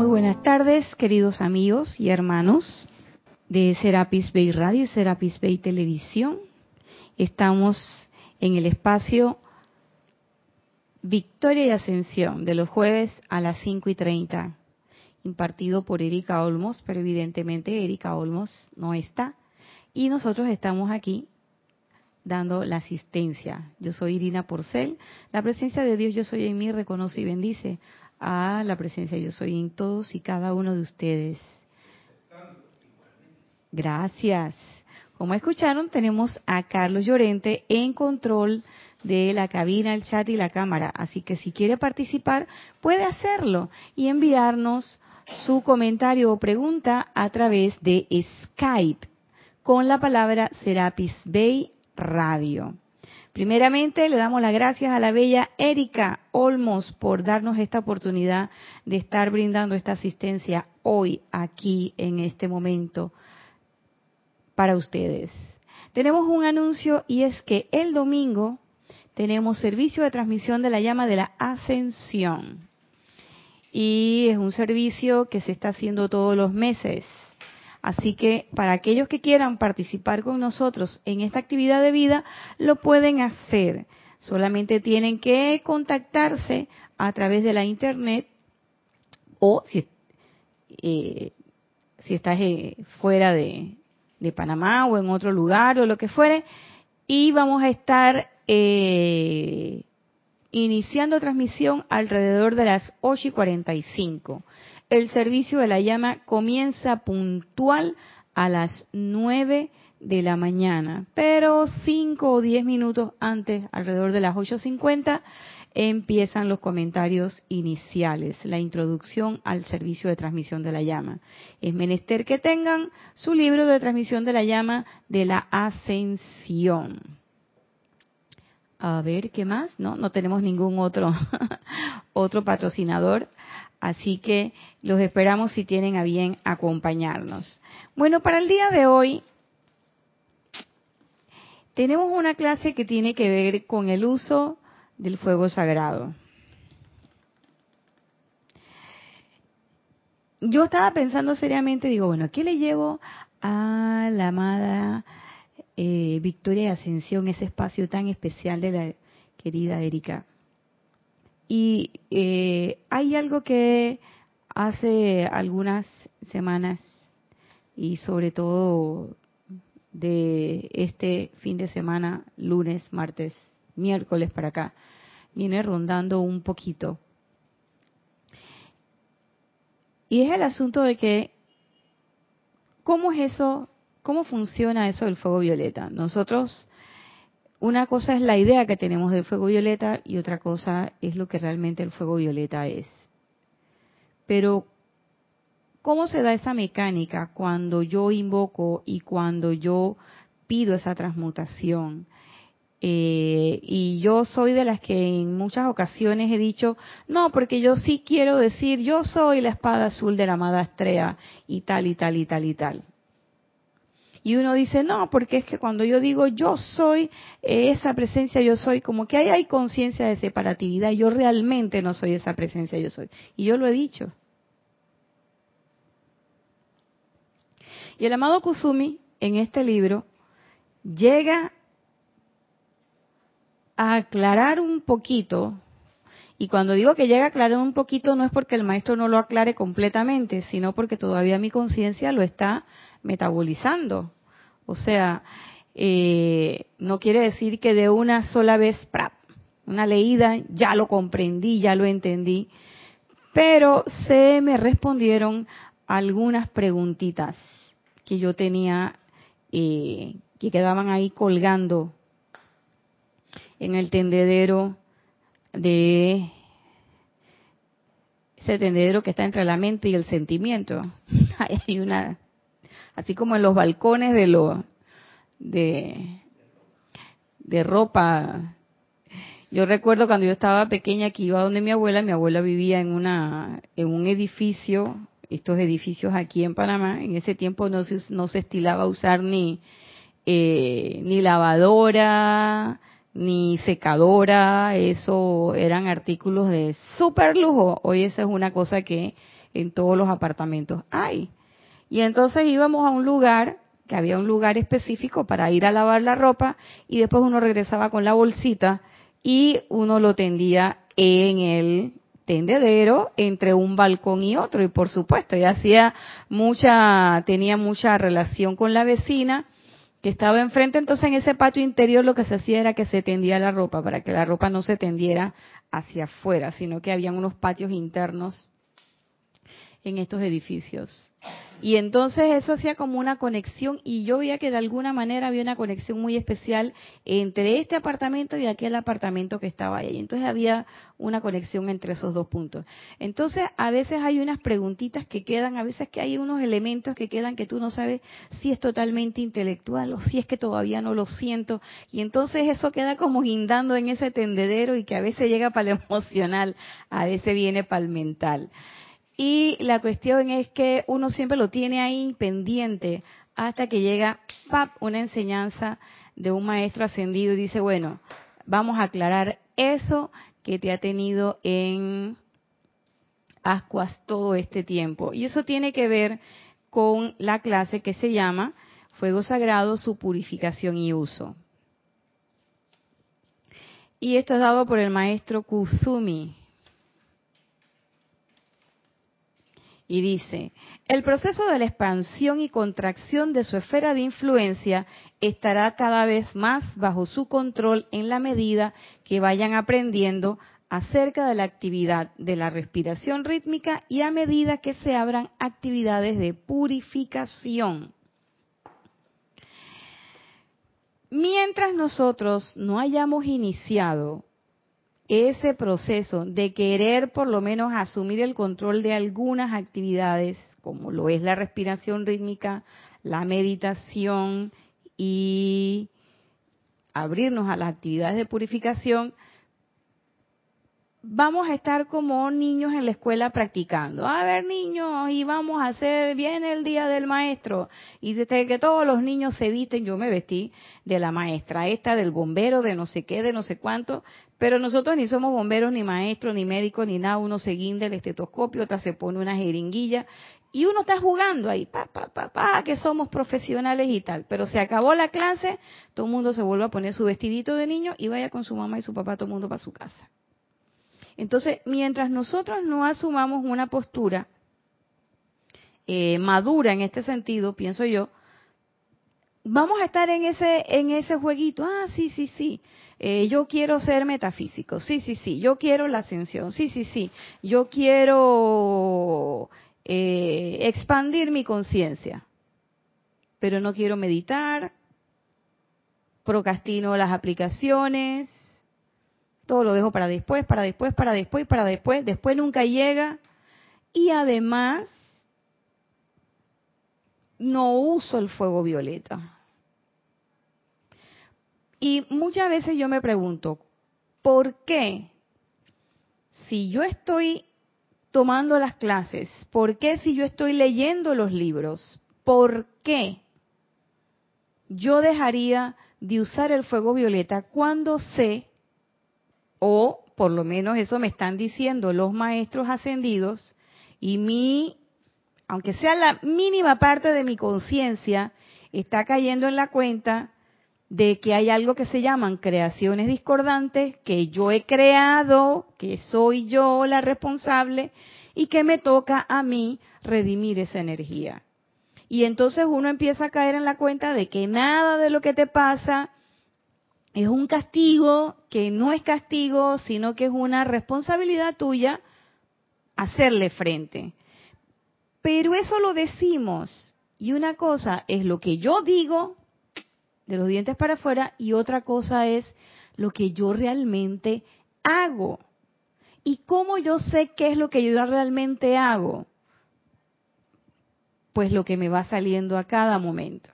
muy buenas tardes, queridos amigos y hermanos de Serapis Bay Radio y Serapis Bay Televisión. Estamos en el espacio Victoria y Ascensión de los jueves a las 5 y 30, impartido por Erika Olmos, pero evidentemente Erika Olmos no está. Y nosotros estamos aquí dando la asistencia. Yo soy Irina Porcel. La presencia de Dios yo soy en mí reconoce y bendice a la presencia yo soy en todos y cada uno de ustedes. Gracias. Como escucharon, tenemos a Carlos Llorente en control de la cabina, el chat y la cámara. Así que si quiere participar, puede hacerlo y enviarnos su comentario o pregunta a través de Skype con la palabra Serapis Bay Radio. Primeramente, le damos las gracias a la bella Erika Olmos por darnos esta oportunidad de estar brindando esta asistencia hoy, aquí, en este momento, para ustedes. Tenemos un anuncio y es que el domingo tenemos servicio de transmisión de la llama de la ascensión. Y es un servicio que se está haciendo todos los meses. Así que para aquellos que quieran participar con nosotros en esta actividad de vida, lo pueden hacer. Solamente tienen que contactarse a través de la internet o si, eh, si estás eh, fuera de, Panamá o en otro lugar o lo que fuere. Y vamos a estar eh, iniciando transmisión alrededor de las 8 y 45 el servicio de la llama comienza puntual a las 9 de la mañana, pero 5 o 10 minutos antes, alrededor de las 8.50, empiezan los comentarios iniciales, la introducción al servicio de transmisión de la llama. Es menester que tengan su libro de transmisión de la llama de la ascensión. A ver, ¿qué más? No, no tenemos ningún otro, otro patrocinador. Así que los esperamos si tienen a bien acompañarnos. Bueno, para el día de hoy tenemos una clase que tiene que ver con el uso del fuego sagrado. Yo estaba pensando seriamente, digo, bueno, ¿qué le llevo a la amada eh, Victoria de Ascensión, ese espacio tan especial de la querida Erika? Y eh, hay algo que hace algunas semanas y sobre todo de este fin de semana, lunes, martes, miércoles para acá, viene rondando un poquito. Y es el asunto de que, ¿cómo es eso? ¿Cómo funciona eso del fuego violeta? Nosotros una cosa es la idea que tenemos del fuego violeta y otra cosa es lo que realmente el fuego violeta es. Pero, ¿cómo se da esa mecánica cuando yo invoco y cuando yo pido esa transmutación? Eh, y yo soy de las que en muchas ocasiones he dicho, no, porque yo sí quiero decir, yo soy la espada azul de la amada Astrea y tal y tal y tal y tal. Y uno dice, no, porque es que cuando yo digo yo soy eh, esa presencia, yo soy, como que ahí hay conciencia de separatividad, yo realmente no soy esa presencia, yo soy. Y yo lo he dicho. Y el amado Kusumi, en este libro, llega a aclarar un poquito, y cuando digo que llega a aclarar un poquito no es porque el maestro no lo aclare completamente, sino porque todavía mi conciencia lo está metabolizando. O sea, eh, no quiere decir que de una sola vez, una leída, ya lo comprendí, ya lo entendí, pero se me respondieron algunas preguntitas que yo tenía, eh, que quedaban ahí colgando en el tendedero de ese tendedero que está entre la mente y el sentimiento. Hay una así como en los balcones de lo de, de ropa. Yo recuerdo cuando yo estaba pequeña que iba donde mi abuela, mi abuela vivía en una en un edificio, estos edificios aquí en Panamá, en ese tiempo no se, no se estilaba usar ni eh, ni lavadora, ni secadora, eso eran artículos de super lujo. Hoy esa es una cosa que en todos los apartamentos hay. Y entonces íbamos a un lugar, que había un lugar específico para ir a lavar la ropa, y después uno regresaba con la bolsita y uno lo tendía en el tendedero entre un balcón y otro y por supuesto ya hacía mucha tenía mucha relación con la vecina que estaba enfrente entonces en ese patio interior lo que se hacía era que se tendía la ropa para que la ropa no se tendiera hacia afuera sino que habían unos patios internos en estos edificios. Y entonces eso hacía como una conexión y yo veía que de alguna manera había una conexión muy especial entre este apartamento y aquel apartamento que estaba ahí. Entonces había una conexión entre esos dos puntos. Entonces a veces hay unas preguntitas que quedan, a veces que hay unos elementos que quedan que tú no sabes si es totalmente intelectual o si es que todavía no lo siento. Y entonces eso queda como guindando en ese tendedero y que a veces llega para lo emocional, a veces viene para el mental. Y la cuestión es que uno siempre lo tiene ahí pendiente hasta que llega ¡pap! una enseñanza de un maestro ascendido y dice, bueno, vamos a aclarar eso que te ha tenido en ascuas todo este tiempo. Y eso tiene que ver con la clase que se llama Fuego Sagrado, su purificación y uso. Y esto es dado por el maestro Kuzumi. Y dice, el proceso de la expansión y contracción de su esfera de influencia estará cada vez más bajo su control en la medida que vayan aprendiendo acerca de la actividad de la respiración rítmica y a medida que se abran actividades de purificación. Mientras nosotros no hayamos iniciado ese proceso de querer por lo menos asumir el control de algunas actividades, como lo es la respiración rítmica, la meditación y abrirnos a las actividades de purificación, vamos a estar como niños en la escuela practicando. A ver, niños, y vamos a hacer bien el día del maestro. Y desde que todos los niños se visten, yo me vestí de la maestra esta, del bombero, de no sé qué, de no sé cuánto. Pero nosotros ni somos bomberos, ni maestros, ni médicos, ni nada. Uno se guinda el estetoscopio, otra se pone una jeringuilla. Y uno está jugando ahí, pa, pa, pa, pa, que somos profesionales y tal. Pero se acabó la clase, todo el mundo se vuelve a poner su vestidito de niño y vaya con su mamá y su papá, todo el mundo para su casa. Entonces, mientras nosotros no asumamos una postura eh, madura en este sentido, pienso yo, vamos a estar en ese en ese jueguito. Ah, sí, sí, sí. Eh, yo quiero ser metafísico. Sí, sí, sí. Yo quiero la ascensión. Sí, sí, sí. Yo quiero eh, expandir mi conciencia. Pero no quiero meditar. Procrastino las aplicaciones todo lo dejo para después, para después, para después, para después, después nunca llega. Y además, no uso el fuego violeta. Y muchas veces yo me pregunto, ¿por qué si yo estoy tomando las clases, por qué si yo estoy leyendo los libros, por qué yo dejaría de usar el fuego violeta cuando sé o por lo menos eso me están diciendo los maestros ascendidos, y mi, aunque sea la mínima parte de mi conciencia, está cayendo en la cuenta de que hay algo que se llaman creaciones discordantes, que yo he creado, que soy yo la responsable, y que me toca a mí redimir esa energía. Y entonces uno empieza a caer en la cuenta de que nada de lo que te pasa es un castigo que no es castigo, sino que es una responsabilidad tuya hacerle frente. Pero eso lo decimos. Y una cosa es lo que yo digo de los dientes para afuera y otra cosa es lo que yo realmente hago. ¿Y cómo yo sé qué es lo que yo realmente hago? Pues lo que me va saliendo a cada momento.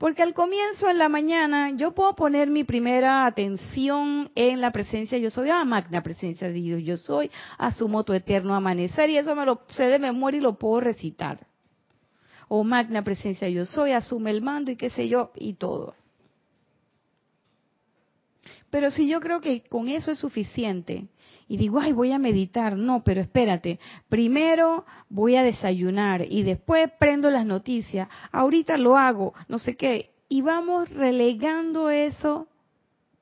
Porque al comienzo en la mañana yo puedo poner mi primera atención en la presencia yo soy, ah, magna presencia de Dios yo soy, asumo tu eterno amanecer y eso me lo sé de memoria y lo puedo recitar. O magna presencia yo soy, asume el mando y qué sé yo y todo. Pero si yo creo que con eso es suficiente y digo, ay, voy a meditar, no, pero espérate, primero voy a desayunar y después prendo las noticias, ahorita lo hago, no sé qué, y vamos relegando eso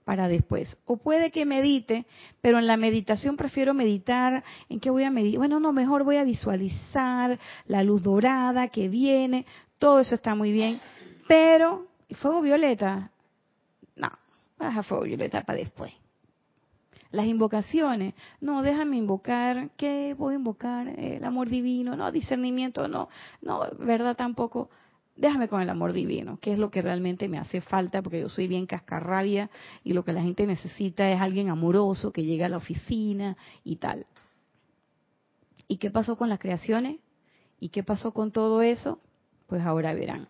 para después. O puede que medite, pero en la meditación prefiero meditar, ¿en qué voy a meditar? Bueno, no, mejor voy a visualizar la luz dorada que viene, todo eso está muy bien, pero fuego violeta, no, baja fuego violeta para después. Las invocaciones, no, déjame invocar, ¿qué voy a invocar? El amor divino, no, discernimiento, no, no, verdad tampoco. Déjame con el amor divino, que es lo que realmente me hace falta, porque yo soy bien cascarrabia y lo que la gente necesita es alguien amoroso que llegue a la oficina y tal. ¿Y qué pasó con las creaciones? ¿Y qué pasó con todo eso? Pues ahora verán.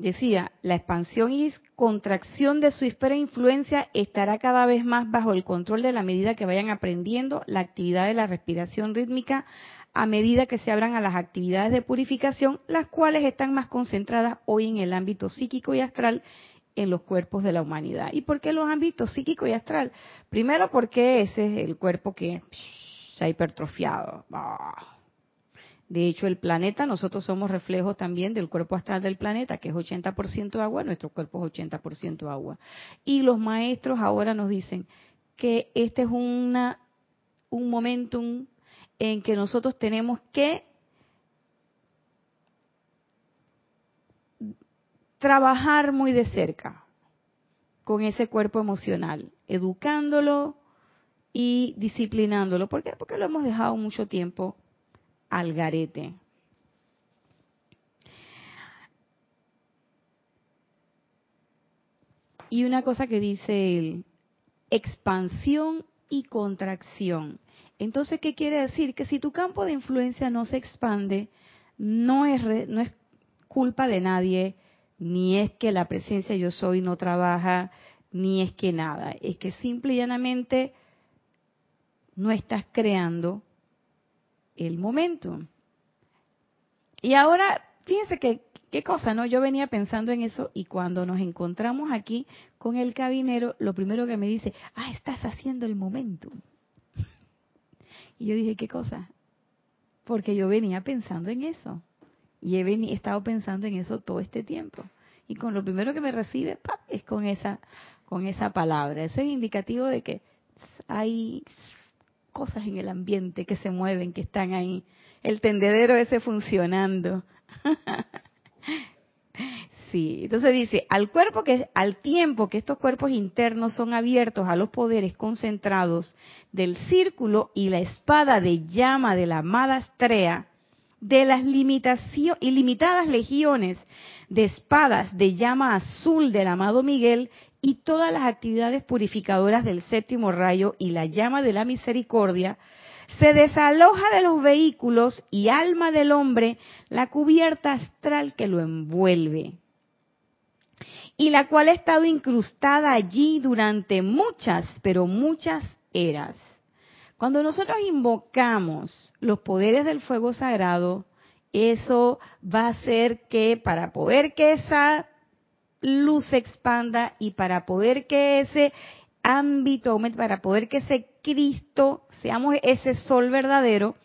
Decía, la expansión y contracción de su esfera de influencia estará cada vez más bajo el control de la medida que vayan aprendiendo la actividad de la respiración rítmica a medida que se abran a las actividades de purificación, las cuales están más concentradas hoy en el ámbito psíquico y astral en los cuerpos de la humanidad. ¿Y por qué los ámbitos psíquico y astral? Primero porque ese es el cuerpo que se ha hipertrofiado. De hecho, el planeta, nosotros somos reflejo también del cuerpo astral del planeta, que es 80% agua, nuestro cuerpo es 80% agua. Y los maestros ahora nos dicen que este es una, un momentum en que nosotros tenemos que trabajar muy de cerca con ese cuerpo emocional, educándolo y disciplinándolo. ¿Por qué? Porque lo hemos dejado mucho tiempo al garete. Y una cosa que dice él, expansión y contracción. Entonces, ¿qué quiere decir? Que si tu campo de influencia no se expande, no es, no es culpa de nadie, ni es que la presencia yo soy no trabaja, ni es que nada. Es que simple y llanamente no estás creando el momento. Y ahora, fíjense que, qué cosa, ¿no? Yo venía pensando en eso y cuando nos encontramos aquí con el cabinero, lo primero que me dice, ah, estás haciendo el momento. Y yo dije, ¿qué cosa? Porque yo venía pensando en eso. Y he, estado pensando en eso todo este tiempo. Y con lo primero que me recibe, es con esa, con esa palabra. Eso es indicativo de que hay cosas en el ambiente que se mueven, que están ahí. El tendedero ese funcionando. sí, entonces dice, al cuerpo que al tiempo que estos cuerpos internos son abiertos a los poderes concentrados del círculo y la espada de llama de la amada Astrea, de las ilimitadas legiones de espadas de llama azul del amado Miguel y todas las actividades purificadoras del séptimo rayo y la llama de la misericordia, se desaloja de los vehículos y alma del hombre la cubierta astral que lo envuelve, y la cual ha estado incrustada allí durante muchas, pero muchas eras. Cuando nosotros invocamos los poderes del fuego sagrado, eso va a hacer que para poder que esa luz se expanda y para poder que ese ámbito aumente, para poder que ese Cristo, seamos ese sol verdadero,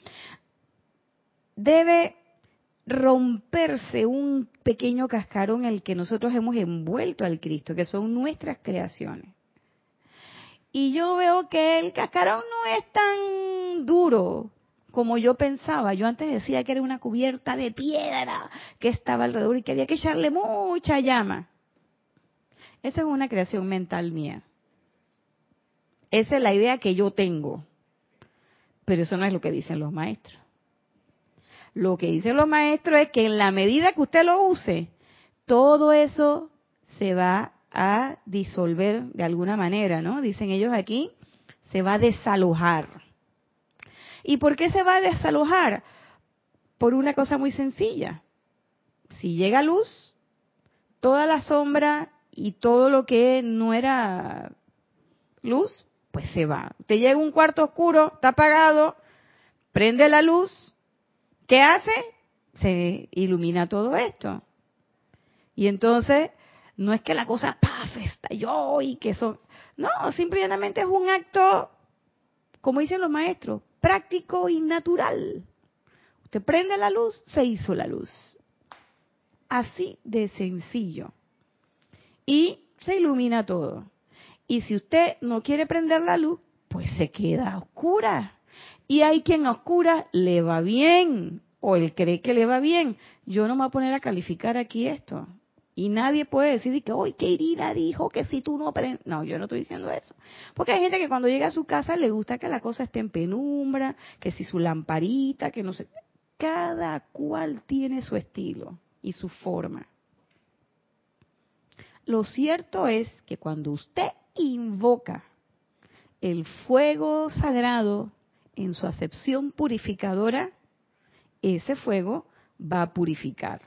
debe romperse un pequeño cascarón en el que nosotros hemos envuelto al Cristo, que son nuestras creaciones. Y yo veo que el cascarón no es tan duro como yo pensaba. Yo antes decía que era una cubierta de piedra que estaba alrededor y que había que echarle mucha llama. Esa es una creación mental mía. Esa es la idea que yo tengo. Pero eso no es lo que dicen los maestros. Lo que dicen los maestros es que en la medida que usted lo use, todo eso se va a disolver de alguna manera, ¿no? Dicen ellos aquí, se va a desalojar. ¿Y por qué se va a desalojar? Por una cosa muy sencilla. Si llega luz, toda la sombra y todo lo que no era luz, pues se va. Te llega un cuarto oscuro, está apagado, prende la luz, ¿qué hace? se ilumina todo esto. Y entonces, no es que la cosa ¡paf! estalló y que eso. No, simplemente es un acto, como dicen los maestros, práctico y natural. Usted prende la luz, se hizo la luz. Así de sencillo. Y se ilumina todo. Y si usted no quiere prender la luz, pues se queda oscura. Y hay quien a oscura le va bien, o él cree que le va bien. Yo no me voy a poner a calificar aquí esto. Y nadie puede decir que, hoy que Irina dijo que si tú no prendes. No, yo no estoy diciendo eso. Porque hay gente que cuando llega a su casa le gusta que la cosa esté en penumbra, que si su lamparita, que no sé. Cada cual tiene su estilo y su forma. Lo cierto es que cuando usted invoca el fuego sagrado en su acepción purificadora, ese fuego va a purificar.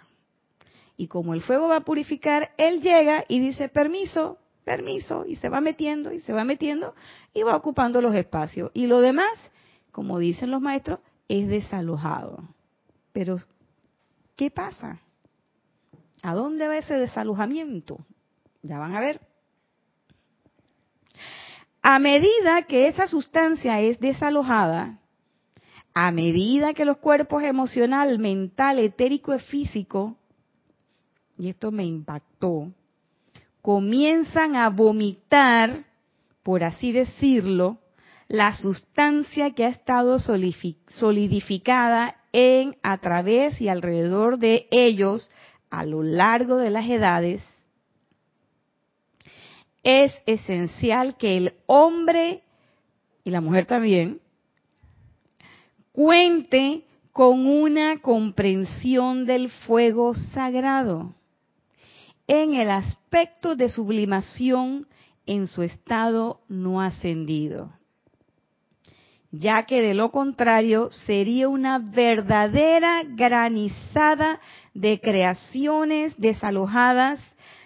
Y como el fuego va a purificar, él llega y dice, permiso, permiso, y se va metiendo y se va metiendo y va ocupando los espacios. Y lo demás, como dicen los maestros, es desalojado. Pero, ¿qué pasa? ¿A dónde va ese desalojamiento? Ya van a ver. A medida que esa sustancia es desalojada, a medida que los cuerpos emocional, mental, etérico y físico, y esto me impactó, comienzan a vomitar, por así decirlo, la sustancia que ha estado solidificada en, a través y alrededor de ellos a lo largo de las edades, es esencial que el hombre y la mujer también cuente con una comprensión del fuego sagrado en el aspecto de sublimación en su estado no ascendido, ya que de lo contrario sería una verdadera granizada de creaciones desalojadas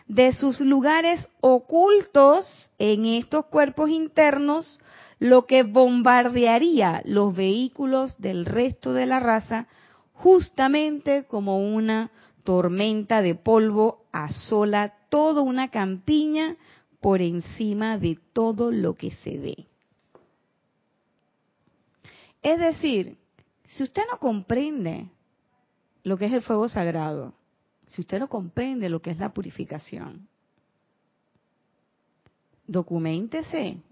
de sus lugares ocultos en estos cuerpos internos, lo que bombardearía los vehículos del resto de la raza justamente como una tormenta de polvo asola toda una campiña por encima de todo lo que se ve. Es decir, si usted no comprende lo que es el fuego sagrado, si usted no comprende lo que es la purificación, documentese.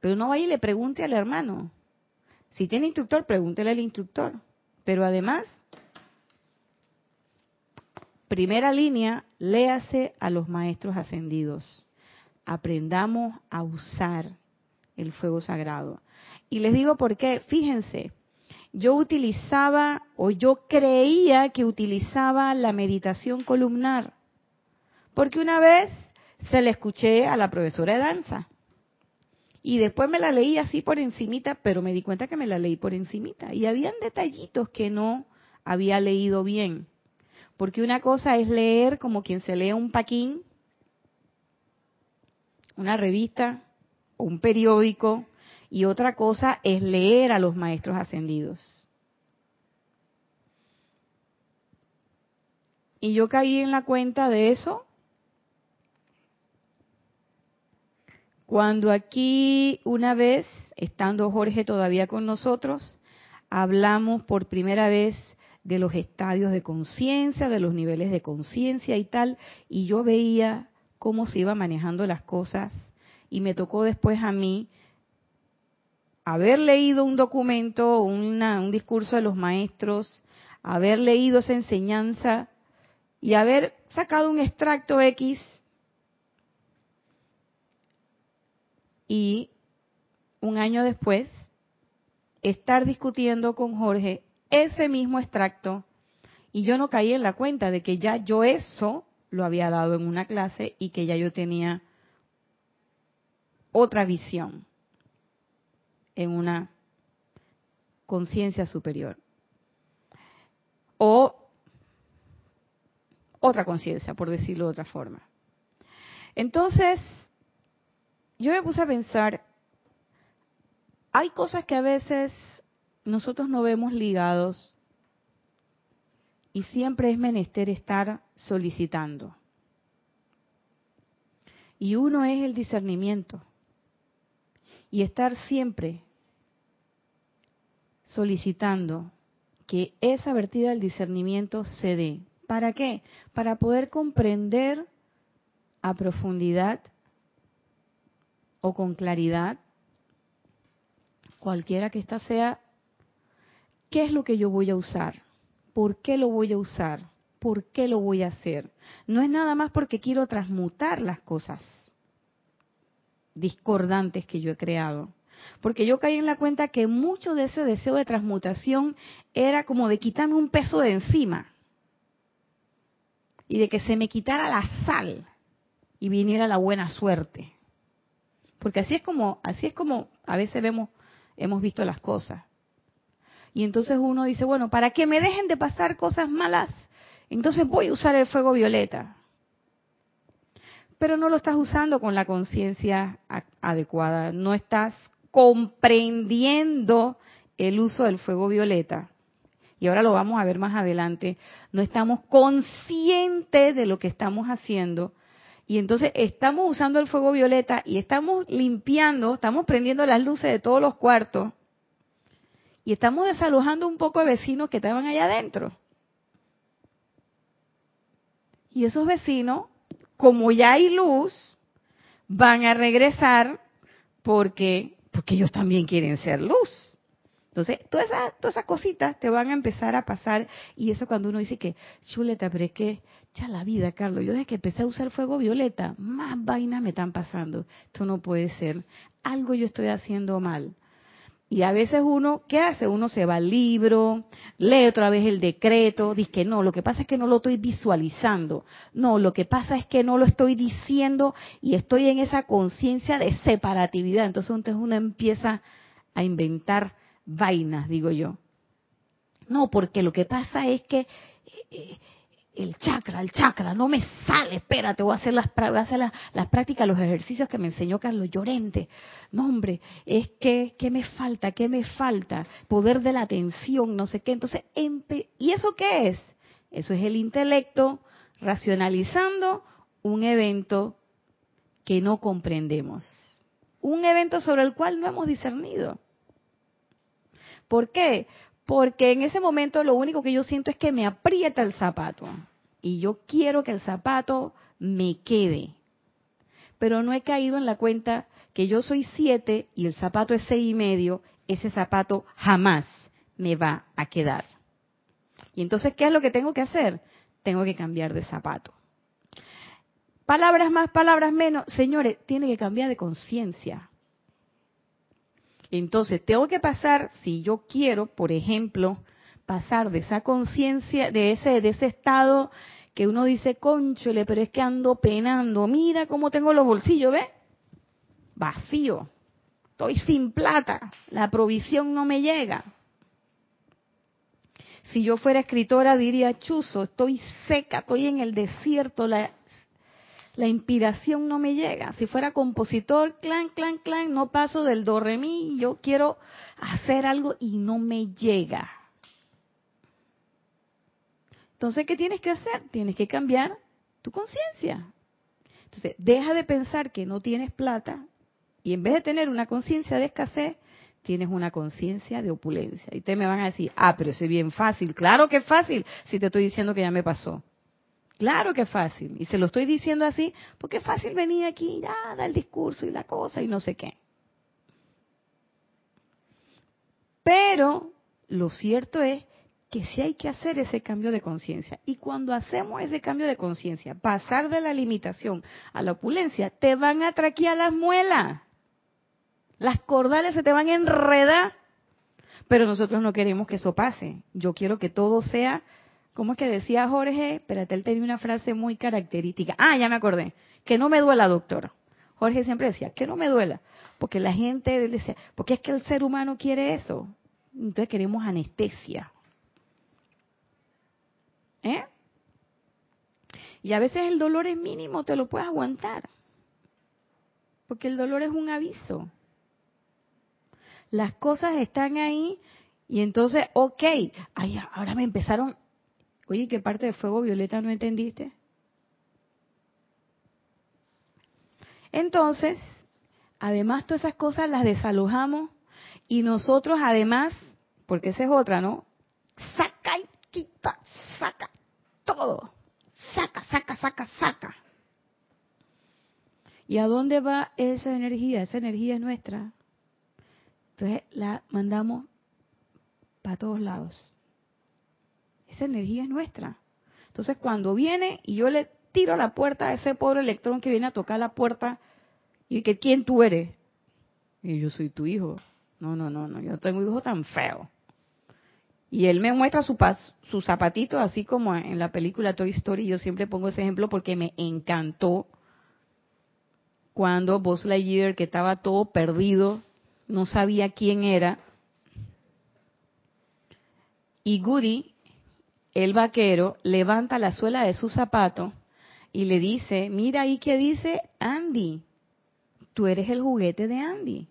Pero no vaya y le pregunte al hermano. Si tiene instructor, pregúntele al instructor. Pero además, primera línea, léase a los maestros ascendidos. Aprendamos a usar el fuego sagrado. Y les digo por qué, fíjense, yo utilizaba o yo creía que utilizaba la meditación columnar, porque una vez se la escuché a la profesora de danza y después me la leí así por encimita, pero me di cuenta que me la leí por encimita y habían detallitos que no había leído bien, porque una cosa es leer como quien se lee un paquín, una revista o un periódico y otra cosa es leer a los maestros ascendidos. Y yo caí en la cuenta de eso cuando aquí una vez, estando Jorge todavía con nosotros, hablamos por primera vez de los estadios de conciencia, de los niveles de conciencia y tal, y yo veía cómo se iba manejando las cosas y me tocó después a mí haber leído un documento, un discurso de los maestros, haber leído esa enseñanza y haber sacado un extracto X y un año después estar discutiendo con Jorge ese mismo extracto y yo no caí en la cuenta de que ya yo eso lo había dado en una clase y que ya yo tenía otra visión en una conciencia superior. O otra conciencia, por decirlo de otra forma. Entonces, yo me puse a pensar, hay cosas que a veces nosotros no vemos ligados y siempre es menester estar solicitando. Y uno es el discernimiento. Y estar siempre solicitando que esa vertida del discernimiento se dé. ¿Para qué? Para poder comprender a profundidad o con claridad, cualquiera que ésta sea, qué es lo que yo voy a usar, por qué lo voy a usar, por qué lo voy a hacer. No es nada más porque quiero transmutar las cosas discordantes que yo he creado. Porque yo caí en la cuenta que mucho de ese deseo de transmutación era como de quitarme un peso de encima y de que se me quitara la sal y viniera la buena suerte. Porque así es como, así es como a veces vemos, hemos visto las cosas. Y entonces uno dice, bueno, para que me dejen de pasar cosas malas, entonces voy a usar el fuego violeta. Pero no lo estás usando con la conciencia adecuada, no estás comprendiendo el uso del fuego violeta. Y ahora lo vamos a ver más adelante. No estamos conscientes de lo que estamos haciendo y entonces estamos usando el fuego violeta y estamos limpiando, estamos prendiendo las luces de todos los cuartos y estamos desalojando un poco de vecinos que estaban allá adentro. Y esos vecinos, como ya hay luz, van a regresar porque, porque ellos también quieren ser luz. Entonces, todas esas, todas esas cositas te van a empezar a pasar. Y eso cuando uno dice que, chuleta, pero es que ya la vida, Carlos, yo desde que empecé a usar fuego violeta, más vainas me están pasando. Esto no puede ser. Algo yo estoy haciendo mal. Y a veces uno, ¿qué hace? Uno se va al libro, lee otra vez el decreto, dice que no, lo que pasa es que no lo estoy visualizando. No, lo que pasa es que no lo estoy diciendo y estoy en esa conciencia de separatividad. Entonces, entonces uno empieza a inventar vainas, digo yo. No, porque lo que pasa es que eh, el chakra, el chakra, no me sale, espérate, voy a hacer las, voy a hacer las, prácticas, los ejercicios que me enseñó Carlos Llorente. No, hombre, es que, ¿qué me falta? ¿Qué me falta? Poder de la atención, no sé qué. Entonces, ¿y eso qué es? Eso es el intelecto racionalizando un evento que no comprendemos. Un evento sobre el cual no hemos discernido. ¿Por qué? Porque en ese momento lo único que yo siento es que me aprieta el zapato. Y yo quiero que el zapato me quede. Pero no he caído en la cuenta que yo soy siete y el zapato es seis y medio. Ese zapato jamás me va a quedar. Y entonces, ¿qué es lo que tengo que hacer? Tengo que cambiar de zapato. Palabras más, palabras menos. Señores, tiene que cambiar de conciencia. Entonces, tengo que pasar, si yo quiero, por ejemplo, pasar de esa conciencia, de ese, de ese estado que uno dice, conchole, pero es que ando penando, mira cómo tengo los bolsillos, ¿ves? Vacío, estoy sin plata, la provisión no me llega. Si yo fuera escritora diría, chuzo, estoy seca, estoy en el desierto, la la inspiración no me llega. Si fuera compositor, clan, clan, clan, no paso del do, re, mi, yo quiero hacer algo y no me llega. Entonces, ¿qué tienes que hacer? Tienes que cambiar tu conciencia. Entonces, deja de pensar que no tienes plata y en vez de tener una conciencia de escasez, tienes una conciencia de opulencia. Y ustedes me van a decir, ah, pero eso es bien fácil. Claro que es fácil si te estoy diciendo que ya me pasó. Claro que es fácil. Y se lo estoy diciendo así porque es fácil venir aquí, ya, dar el discurso y la cosa y no sé qué. Pero lo cierto es que sí hay que hacer ese cambio de conciencia. Y cuando hacemos ese cambio de conciencia, pasar de la limitación a la opulencia, te van a traquear las muelas. Las cordales se te van a enredar. Pero nosotros no queremos que eso pase. Yo quiero que todo sea ¿Cómo es que decía Jorge? Espérate, él tenía una frase muy característica. Ah, ya me acordé. Que no me duela, doctor. Jorge siempre decía, que no me duela. Porque la gente decía, porque es que el ser humano quiere eso. Entonces queremos anestesia. ¿Eh? Y a veces el dolor es mínimo, te lo puedes aguantar. Porque el dolor es un aviso. Las cosas están ahí y entonces, ok, ay, ahora me empezaron, Oye, ¿qué parte de fuego violeta no entendiste? Entonces, además todas esas cosas las desalojamos y nosotros además, porque esa es otra, ¿no? Saca y quita, saca todo. Saca, saca, saca, saca. ¿Y a dónde va esa energía? Esa energía es nuestra. Entonces la mandamos para todos lados. Esa energía es nuestra. Entonces cuando viene y yo le tiro la puerta a ese pobre electrón que viene a tocar la puerta y que quién tú eres. Y yo soy tu hijo. No, no, no, no, yo tengo un hijo tan feo. Y él me muestra su, su zapatito, así como en la película Toy Story. Yo siempre pongo ese ejemplo porque me encantó cuando Buzz Lightyear, que estaba todo perdido, no sabía quién era, y Goody, el vaquero, levanta la suela de su zapato y le dice, mira ahí que dice Andy, tú eres el juguete de Andy.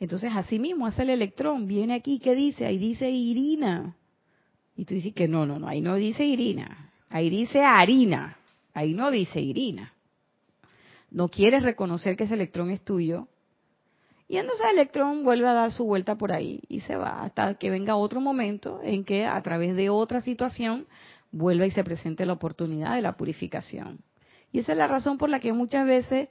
Entonces así mismo hace el electrón, viene aquí, ¿qué dice? Ahí dice Irina. Y tú dices que no, no, no, ahí no dice Irina, ahí dice harina, ahí no dice Irina. No quieres reconocer que ese electrón es tuyo, y entonces el electrón vuelve a dar su vuelta por ahí y se va hasta que venga otro momento en que a través de otra situación vuelva y se presente la oportunidad de la purificación. Y esa es la razón por la que muchas veces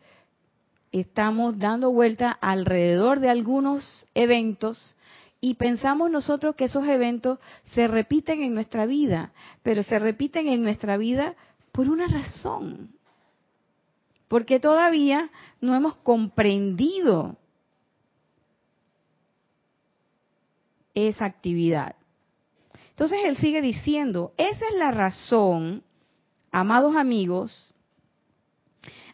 estamos dando vuelta alrededor de algunos eventos y pensamos nosotros que esos eventos se repiten en nuestra vida, pero se repiten en nuestra vida por una razón. Porque todavía no hemos comprendido esa actividad. Entonces él sigue diciendo, esa es la razón, amados amigos,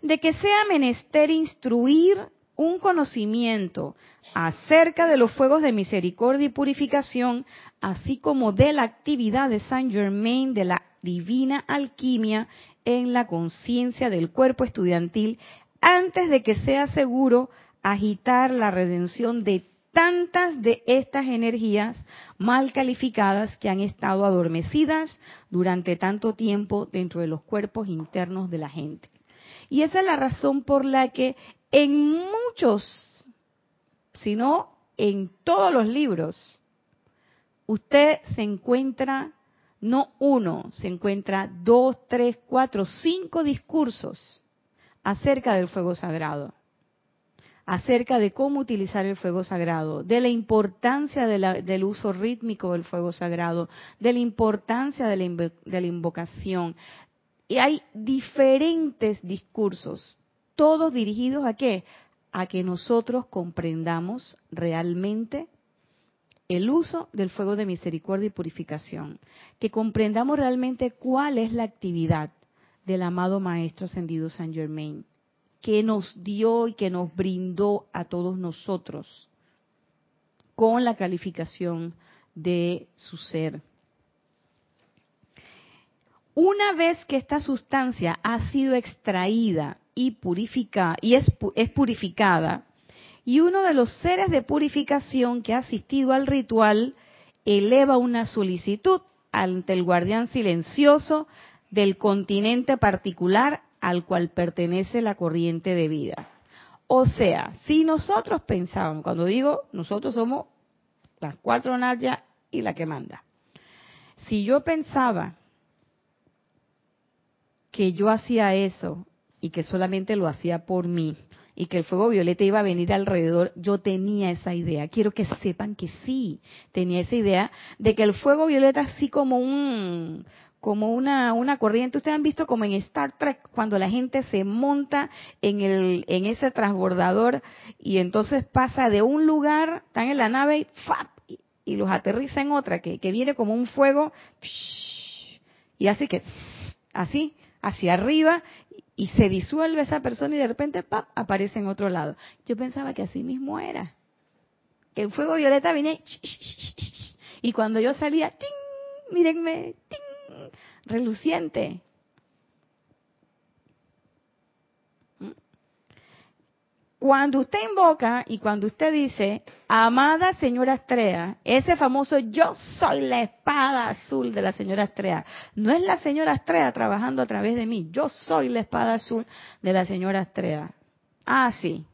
de que sea menester instruir un conocimiento acerca de los fuegos de misericordia y purificación, así como de la actividad de Saint Germain de la divina alquimia en la conciencia del cuerpo estudiantil, antes de que sea seguro agitar la redención de tantas de estas energías mal calificadas que han estado adormecidas durante tanto tiempo dentro de los cuerpos internos de la gente. Y esa es la razón por la que en muchos, si no en todos los libros, usted se encuentra, no uno, se encuentra dos, tres, cuatro, cinco discursos acerca del fuego sagrado acerca de cómo utilizar el fuego sagrado, de la importancia del uso rítmico del fuego sagrado, de la importancia de la, de la invocación. Y hay diferentes discursos, todos dirigidos a qué? A que nosotros comprendamos realmente el uso del fuego de misericordia y purificación, que comprendamos realmente cuál es la actividad del amado Maestro Ascendido San Germain, que nos dio y que nos brindó a todos nosotros con la calificación de su ser. Una vez que esta sustancia ha sido extraída y purificada y es, es purificada, y uno de los seres de purificación que ha asistido al ritual eleva una solicitud ante el guardián silencioso del continente particular al cual pertenece la corriente de vida. O sea, si nosotros pensábamos, cuando digo nosotros somos las cuatro Naya y la que manda, si yo pensaba que yo hacía eso y que solamente lo hacía por mí y que el fuego violeta iba a venir alrededor, yo tenía esa idea. Quiero que sepan que sí, tenía esa idea de que el fuego violeta así como un como una, una corriente. Ustedes han visto como en Star Trek cuando la gente se monta en, el, en ese transbordador y entonces pasa de un lugar, están en la nave y, y los aterriza en otra, que, que viene como un fuego y así que así, hacia arriba y se disuelve esa persona y de repente ¡pap! aparece en otro lado. Yo pensaba que así mismo era. Que el fuego violeta viene y cuando yo salía, ¡ting! ¡ting! Reluciente. ¿Mm? cuando usted invoca y cuando usted dice, amada señora Estrella, ese famoso yo soy la espada azul de la señora Estrella, no es la señora Estrella trabajando a través de mí, yo soy la espada azul de la señora Estrella. Ah, sí.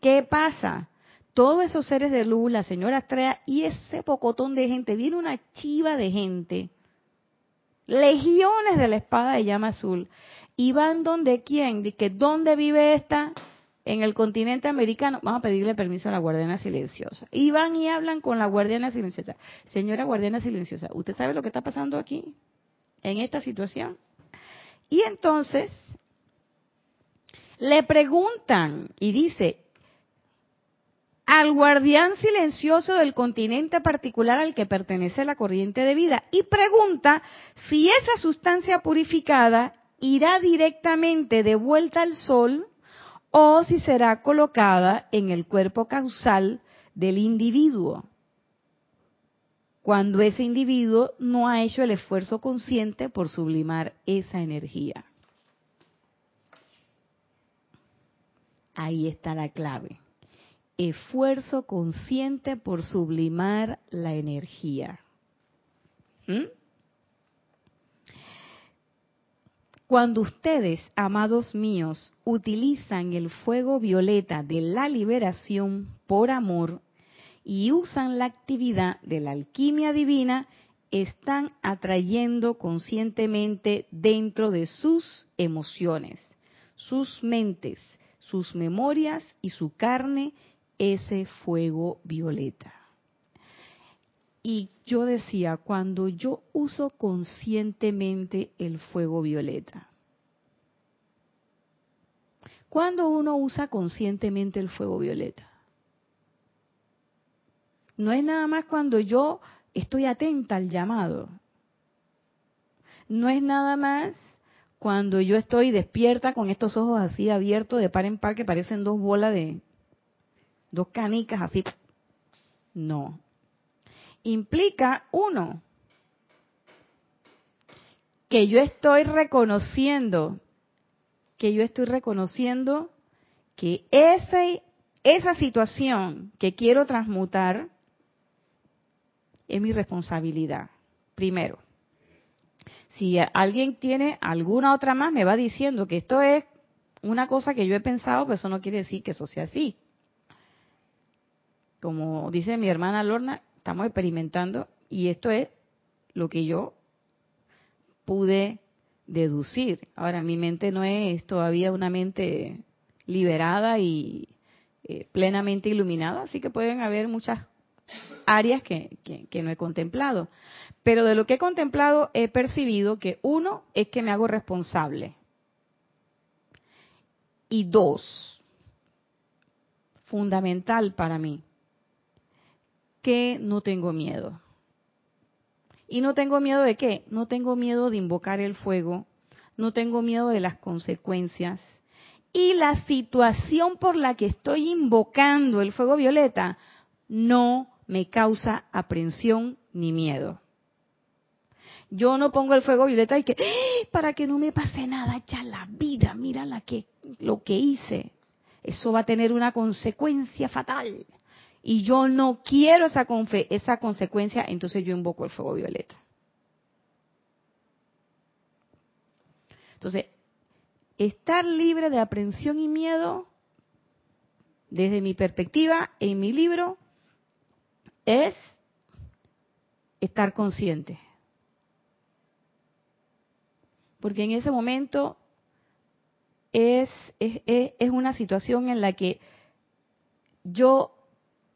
¿Qué pasa? Todos esos seres de luz, la señora Estrella y ese pocotón de gente, viene una chiva de gente, legiones de la espada de llama azul, y van donde quién, de que dónde vive esta, en el continente americano, vamos a pedirle permiso a la guardiana silenciosa. Y van y hablan con la guardiana silenciosa. Señora guardiana silenciosa, ¿usted sabe lo que está pasando aquí? En esta situación. Y entonces le preguntan y dice, al guardián silencioso del continente particular al que pertenece la corriente de vida y pregunta si esa sustancia purificada irá directamente de vuelta al sol o si será colocada en el cuerpo causal del individuo, cuando ese individuo no ha hecho el esfuerzo consciente por sublimar esa energía. Ahí está la clave. Esfuerzo consciente por sublimar la energía. ¿Mm? Cuando ustedes, amados míos, utilizan el fuego violeta de la liberación por amor y usan la actividad de la alquimia divina, están atrayendo conscientemente dentro de sus emociones, sus mentes, sus memorias y su carne ese fuego violeta. Y yo decía, cuando yo uso conscientemente el fuego violeta, cuando uno usa conscientemente el fuego violeta, no es nada más cuando yo estoy atenta al llamado. No es nada más cuando yo estoy despierta con estos ojos así abiertos de par en par que parecen dos bolas de dos canicas así. No implica, uno, que yo estoy reconociendo, que yo estoy reconociendo que ese, esa situación que quiero transmutar es mi responsabilidad. Primero, si alguien tiene alguna otra más, me va diciendo que esto es una cosa que yo he pensado, pues eso no quiere decir que eso sea así. Como dice mi hermana Lorna, estamos experimentando y esto es lo que yo pude deducir. Ahora, mi mente no es todavía una mente liberada y eh, plenamente iluminada, así que pueden haber muchas áreas que, que no he contemplado. Pero de lo que he contemplado he percibido que uno es que me hago responsable. Y dos, fundamental para mí, que no tengo miedo. ¿Y no tengo miedo de qué? No tengo miedo de invocar el fuego, no tengo miedo de las consecuencias. Y la situación por la que estoy invocando el fuego violeta no me causa aprensión ni miedo. Yo no pongo el fuego violeta y que, ¡Ah! para que no me pase nada, ya la vida, mira la que, lo que hice. Eso va a tener una consecuencia fatal y yo no quiero esa, esa consecuencia, entonces yo invoco el fuego violeta. Entonces, estar libre de aprensión y miedo, desde mi perspectiva, en mi libro, es estar consciente. Porque en ese momento es, es, es, una situación en la que yo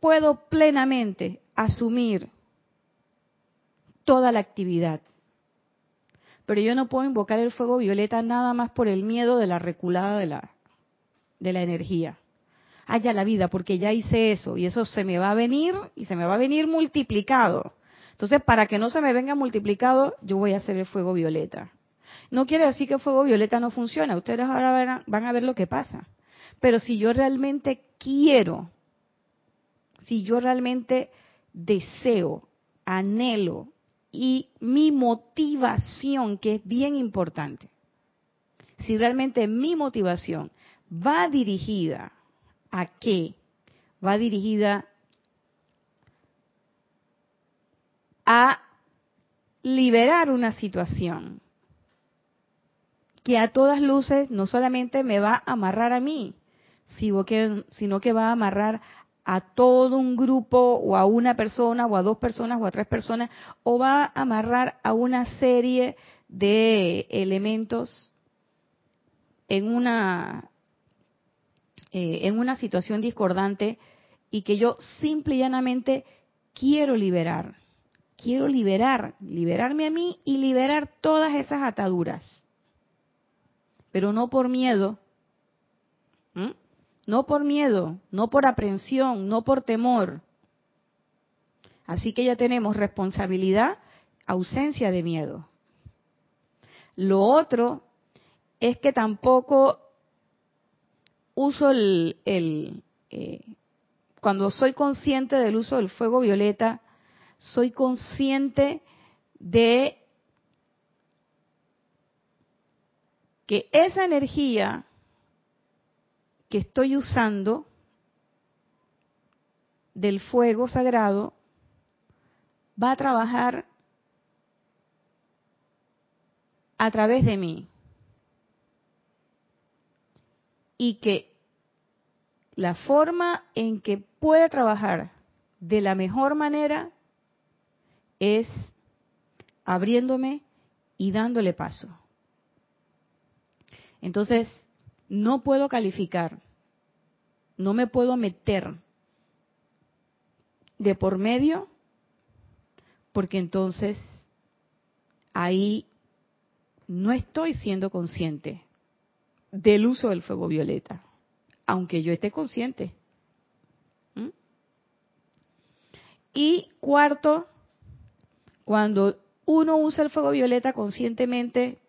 puedo plenamente asumir toda la actividad. Pero yo no puedo invocar el fuego violeta nada más por el miedo de la reculada de la, de la energía. Haya la vida, porque ya hice eso y eso se me va a venir y se me va a venir multiplicado. Entonces, para que no se me venga multiplicado, yo voy a hacer el fuego violeta. No quiere decir que el fuego violeta no funciona. Ustedes ahora van a ver lo que pasa. Pero si yo realmente quiero si yo realmente deseo, anhelo y mi motivación, que es bien importante, si realmente mi motivación va dirigida a qué? Va dirigida a liberar una situación que a todas luces no solamente me va a amarrar a mí, sino que va a amarrar a todo un grupo o a una persona o a dos personas o a tres personas o va a amarrar a una serie de elementos en una eh, en una situación discordante y que yo simple y llanamente quiero liberar. Quiero liberar liberarme a mí y liberar todas esas ataduras. Pero no por miedo no por miedo, no por aprensión, no por temor. Así que ya tenemos responsabilidad, ausencia de miedo. Lo otro es que tampoco uso el, eh, cuando soy consciente del uso del fuego violeta, soy consciente de que esa energía que estoy usando del fuego sagrado va a trabajar a través de mí. Y que la forma en que puede trabajar de la mejor manera es abriéndome y dándole paso. Entonces, no puedo calificar, no me puedo meter de por medio, porque entonces ahí no estoy siendo consciente del uso del fuego violeta, aunque yo esté consciente. ¿Mm? Y cuarto, cuando uno usa el fuego violeta conscientemente,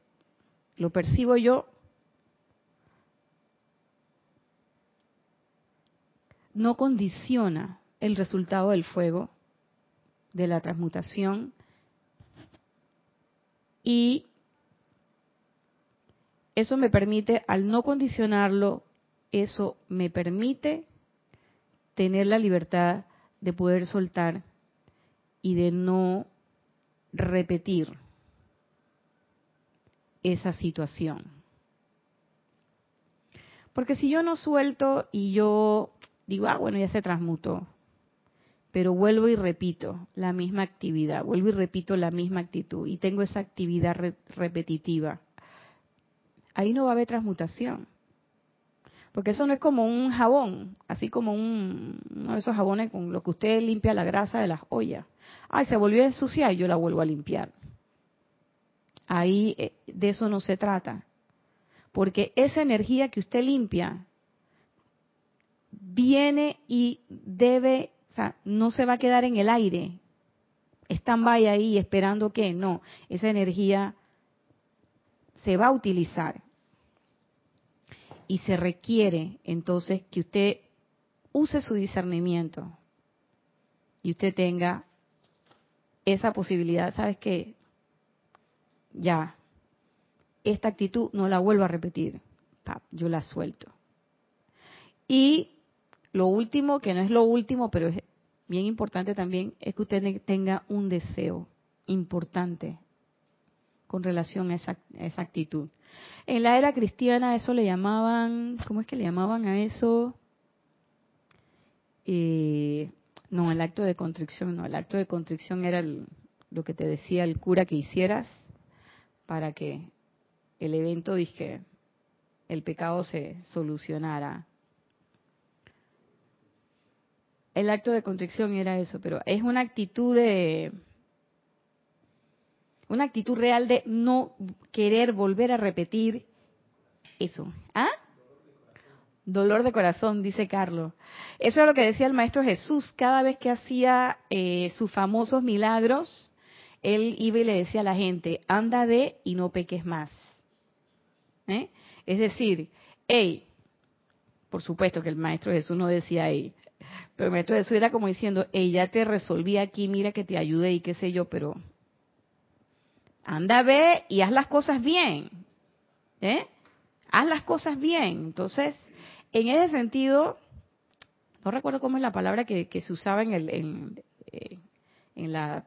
lo percibo yo, no condiciona el resultado del fuego, de la transmutación, y eso me permite, al no condicionarlo, eso me permite tener la libertad de poder soltar y de no repetir esa situación. Porque si yo no suelto y yo digo, ah, bueno, ya se transmutó. Pero vuelvo y repito la misma actividad, vuelvo y repito la misma actitud y tengo esa actividad repetitiva. Ahí no va a haber transmutación. Porque eso no es como un jabón, así como un, uno de esos jabones con lo que usted limpia la grasa de las ollas. Ay, se volvió a ensuciar y yo la vuelvo a limpiar. Ahí eh, de eso no se trata. Porque esa energía que usted limpia viene y debe, o sea, no se va a quedar en el aire, vaya ahí esperando que no, esa energía se va a utilizar. Y se requiere entonces que usted use su discernimiento y usted tenga esa posibilidad, ¿sabes qué? Ya, esta actitud no la vuelvo a repetir, yo la suelto. Y lo último, que no es lo último, pero es bien importante también, es que usted tenga un deseo importante con relación a esa, actitud. En la era cristiana eso le llamaban, ¿cómo es que le llamaban a eso? Eh, no, el acto de contrición, no, el acto de contrición era lo que te decía el cura que hicieras para que el evento, dije, el pecado se solucionara el acto de contrición era eso, pero es una actitud de una actitud real de no querer volver a repetir eso. ¿Ah? Dolor de corazón, dice Carlos. Eso es lo que decía el Maestro Jesús cada vez que hacía eh, sus famosos milagros. Él iba y le decía a la gente, anda de y no peques más. ¿Eh? Es decir, hey, por supuesto que el Maestro Jesús no decía, hey, pero esto eso era como diciendo, ella te resolví aquí, mira que te ayude y qué sé yo, pero anda, ve y haz las cosas bien. ¿Eh? Haz las cosas bien. Entonces, en ese sentido, no recuerdo cómo es la palabra que, se usaba en el, en, eh, en la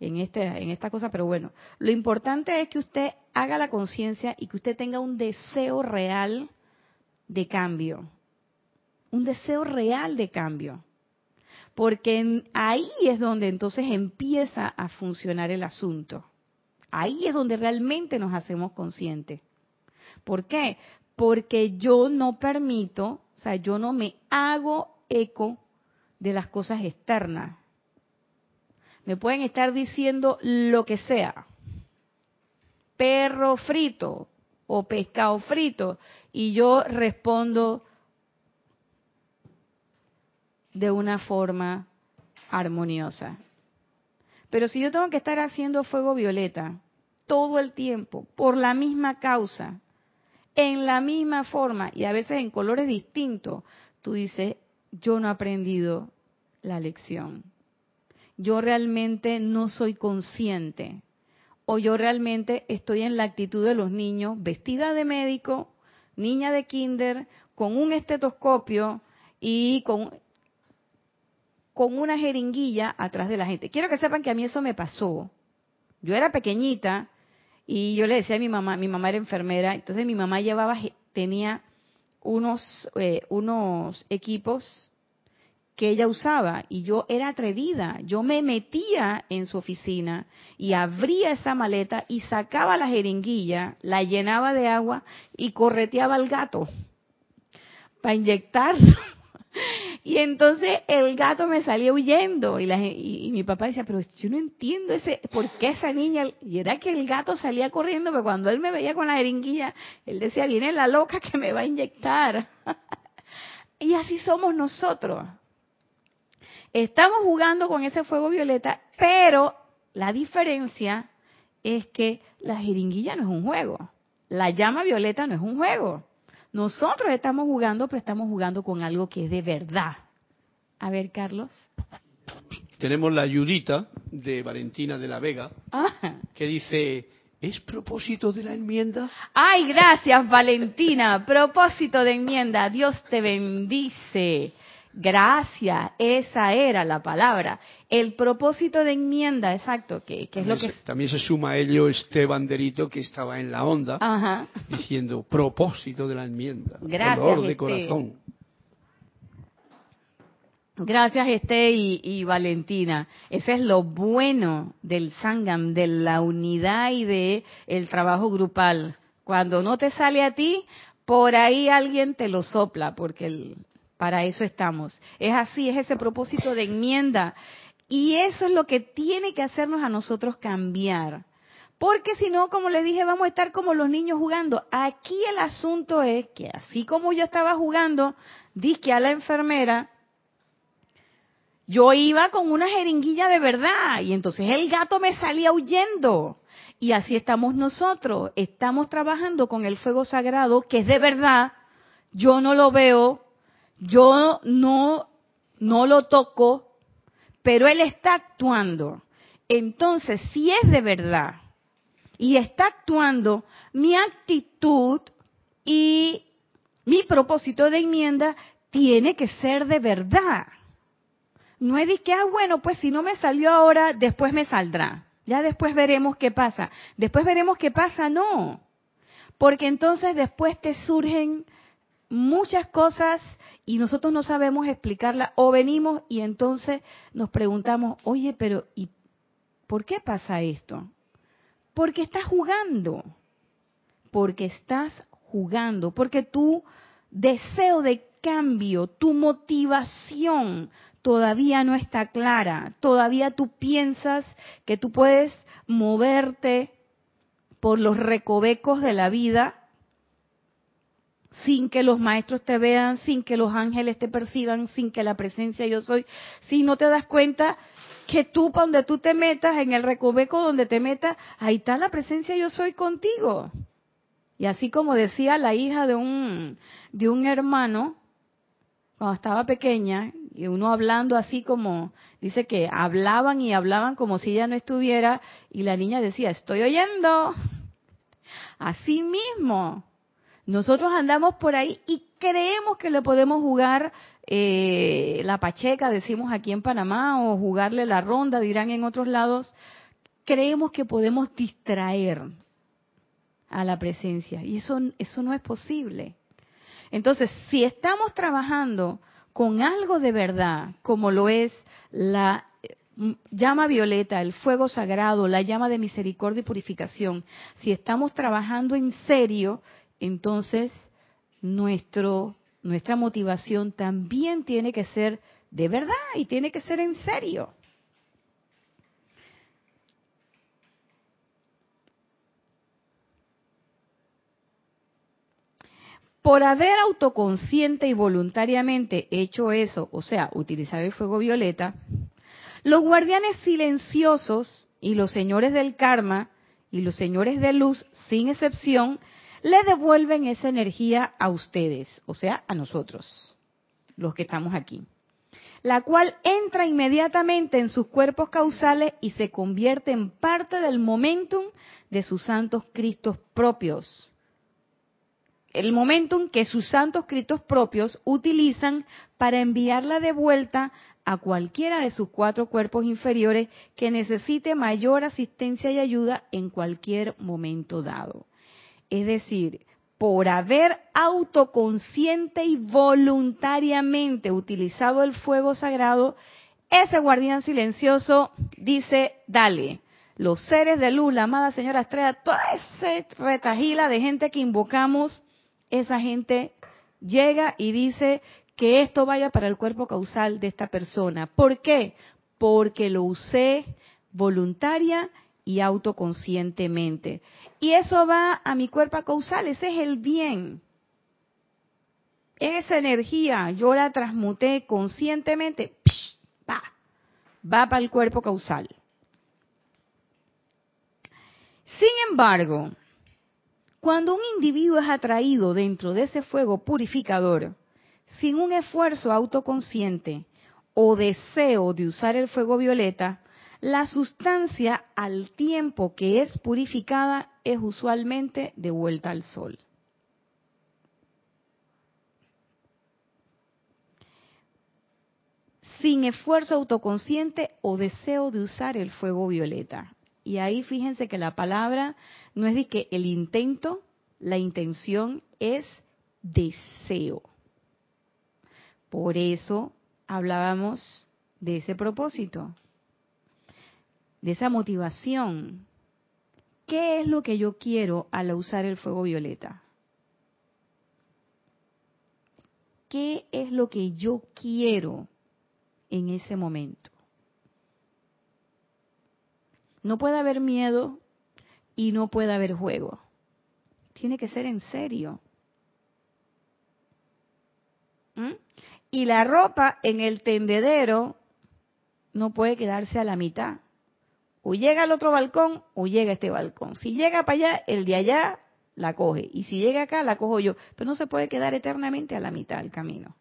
en, este, en esta cosa, pero bueno, lo importante es que usted haga la conciencia y que usted tenga un deseo real de cambio, un deseo real de cambio, porque ahí es donde entonces empieza a funcionar el asunto, ahí es donde realmente nos hacemos conscientes. ¿Por qué? Porque yo no permito, o sea, yo no me hago eco de las cosas externas me pueden estar diciendo lo que sea. Perro frito o pescado frito. Y yo respondo de una forma armoniosa. Pero si yo tengo que estar haciendo fuego violeta todo el tiempo, por la misma causa, en la misma forma y a veces en colores distintos, tú dices, yo no he aprendido la lección yo realmente no soy consciente o yo realmente estoy en la actitud de los niños, vestida de médico, niña de kinder, con un estetoscopio y con, con una jeringuilla atrás de la gente. Quiero que sepan que a mí eso me pasó. Yo era pequeñita y yo le decía a mi mamá, mi mamá era enfermera, entonces mi mamá llevaba, tenía unos, eh, unos equipos que ella usaba y yo era atrevida. Yo me metía en su oficina y abría esa maleta y sacaba la jeringuilla, la llenaba de agua y correteaba al gato para inyectar. Y entonces el gato me salía huyendo y, la, y, mi papá decía, pero yo no entiendo ese, por qué esa niña, y era que el gato salía corriendo, pero cuando él me veía con la jeringuilla, él decía, viene la loca que me va a inyectar. y así somos nosotros. Estamos jugando con ese fuego violeta, pero la diferencia es que la jeringuilla no es un juego. La llama violeta no es un juego. Nosotros estamos jugando, pero estamos jugando con algo que es de verdad. A ver, Carlos. Tenemos la ayudita de Valentina de la Vega, ah. que dice, ¿es propósito de la enmienda? Ay, gracias, Valentina. Propósito de enmienda. Dios te bendice. Gracias, esa era la palabra. El propósito de enmienda, exacto, que, es lo que... también se suma a ello este banderito que estaba en la onda, diciendo propósito de la enmienda. Gracias, de corazón. Gracias, Esté y, y, Valentina. Ese es lo bueno del Sangam, de la unidad y de el trabajo grupal. Cuando no te sale a ti, por ahí alguien te lo sopla, porque el, para eso estamos. Es así, es ese propósito de enmienda. Y eso es lo que tiene que hacernos a nosotros cambiar. Porque si no, como les dije, vamos a estar como los niños jugando. Aquí el asunto es que así como yo estaba jugando, dije a la enfermera, yo iba con una jeringuilla de verdad y entonces el gato me salía huyendo. Y así estamos nosotros. Estamos trabajando con el fuego sagrado que es de verdad. Yo no lo veo, yo no, no lo toco, pero él está actuando. Entonces, si es de verdad y está actuando, mi actitud y mi propósito de enmienda tiene que ser de verdad. No es de que, ah, bueno, pues si no me salió ahora, después me saldrá. Ya después veremos qué pasa. Después veremos qué pasa, no. Porque entonces después te surgen muchas cosas y nosotros no sabemos explicarla o venimos y entonces nos preguntamos, oye, pero ¿y por qué pasa esto? Porque estás jugando, porque estás jugando, porque tu deseo de cambio, tu motivación todavía no está clara, todavía tú piensas que tú puedes moverte por los recovecos de la vida sin que los maestros te vean, sin que los ángeles te perciban, sin que la presencia yo soy, si no te das cuenta que tú, para donde tú te metas, en el recoveco donde te metas, ahí está la presencia yo soy contigo. Y así como decía la hija de un, de un hermano, cuando estaba pequeña, y uno hablando así como, dice que hablaban y hablaban como si ella no estuviera, y la niña decía, estoy oyendo. Así mismo. Nosotros andamos por ahí y creemos que le podemos jugar eh, la pacheca, decimos aquí en Panamá, o jugarle la ronda, dirán en otros lados. Creemos que podemos distraer a la presencia y eso, eso no es posible. Entonces, si estamos trabajando con algo de verdad, como lo es la eh, llama violeta, el fuego sagrado, la llama de misericordia y purificación, si estamos trabajando en serio, entonces nuestro, nuestra motivación también tiene que ser de verdad y tiene que ser en serio. Por haber autoconsciente y voluntariamente hecho eso, o sea, utilizar el fuego violeta, los guardianes silenciosos y los señores del karma y los señores de luz, sin excepción, le devuelven esa energía a ustedes, o sea, a nosotros, los que estamos aquí, la cual entra inmediatamente en sus cuerpos causales y se convierte en parte del momentum de sus santos Cristos propios. El momentum que sus santos Cristos propios utilizan para enviarla de vuelta a cualquiera de sus cuatro cuerpos inferiores que necesite mayor asistencia y ayuda en cualquier momento dado. Es decir, por haber autoconsciente y voluntariamente utilizado el fuego sagrado, ese guardián silencioso dice, dale, los seres de luz, la amada señora Estrella, toda esa retajila de gente que invocamos, esa gente llega y dice que esto vaya para el cuerpo causal de esta persona. ¿Por qué? Porque lo usé voluntaria y autoconscientemente. Y eso va a mi cuerpo causal, ese es el bien. Esa energía yo la transmuté conscientemente, va, va para el cuerpo causal. Sin embargo, cuando un individuo es atraído dentro de ese fuego purificador, sin un esfuerzo autoconsciente o deseo de usar el fuego violeta, la sustancia al tiempo que es purificada es usualmente devuelta al sol. Sin esfuerzo autoconsciente o deseo de usar el fuego violeta. Y ahí fíjense que la palabra no es de que el intento, la intención es deseo. Por eso hablábamos de ese propósito de esa motivación. ¿Qué es lo que yo quiero al usar el fuego violeta? ¿Qué es lo que yo quiero en ese momento? No puede haber miedo y no puede haber juego. Tiene que ser en serio. ¿Mm? Y la ropa en el tendedero no puede quedarse a la mitad. O llega al otro balcón o llega a este balcón. Si llega para allá, el de allá la coge. Y si llega acá, la cojo yo. Pero no se puede quedar eternamente a la mitad del camino.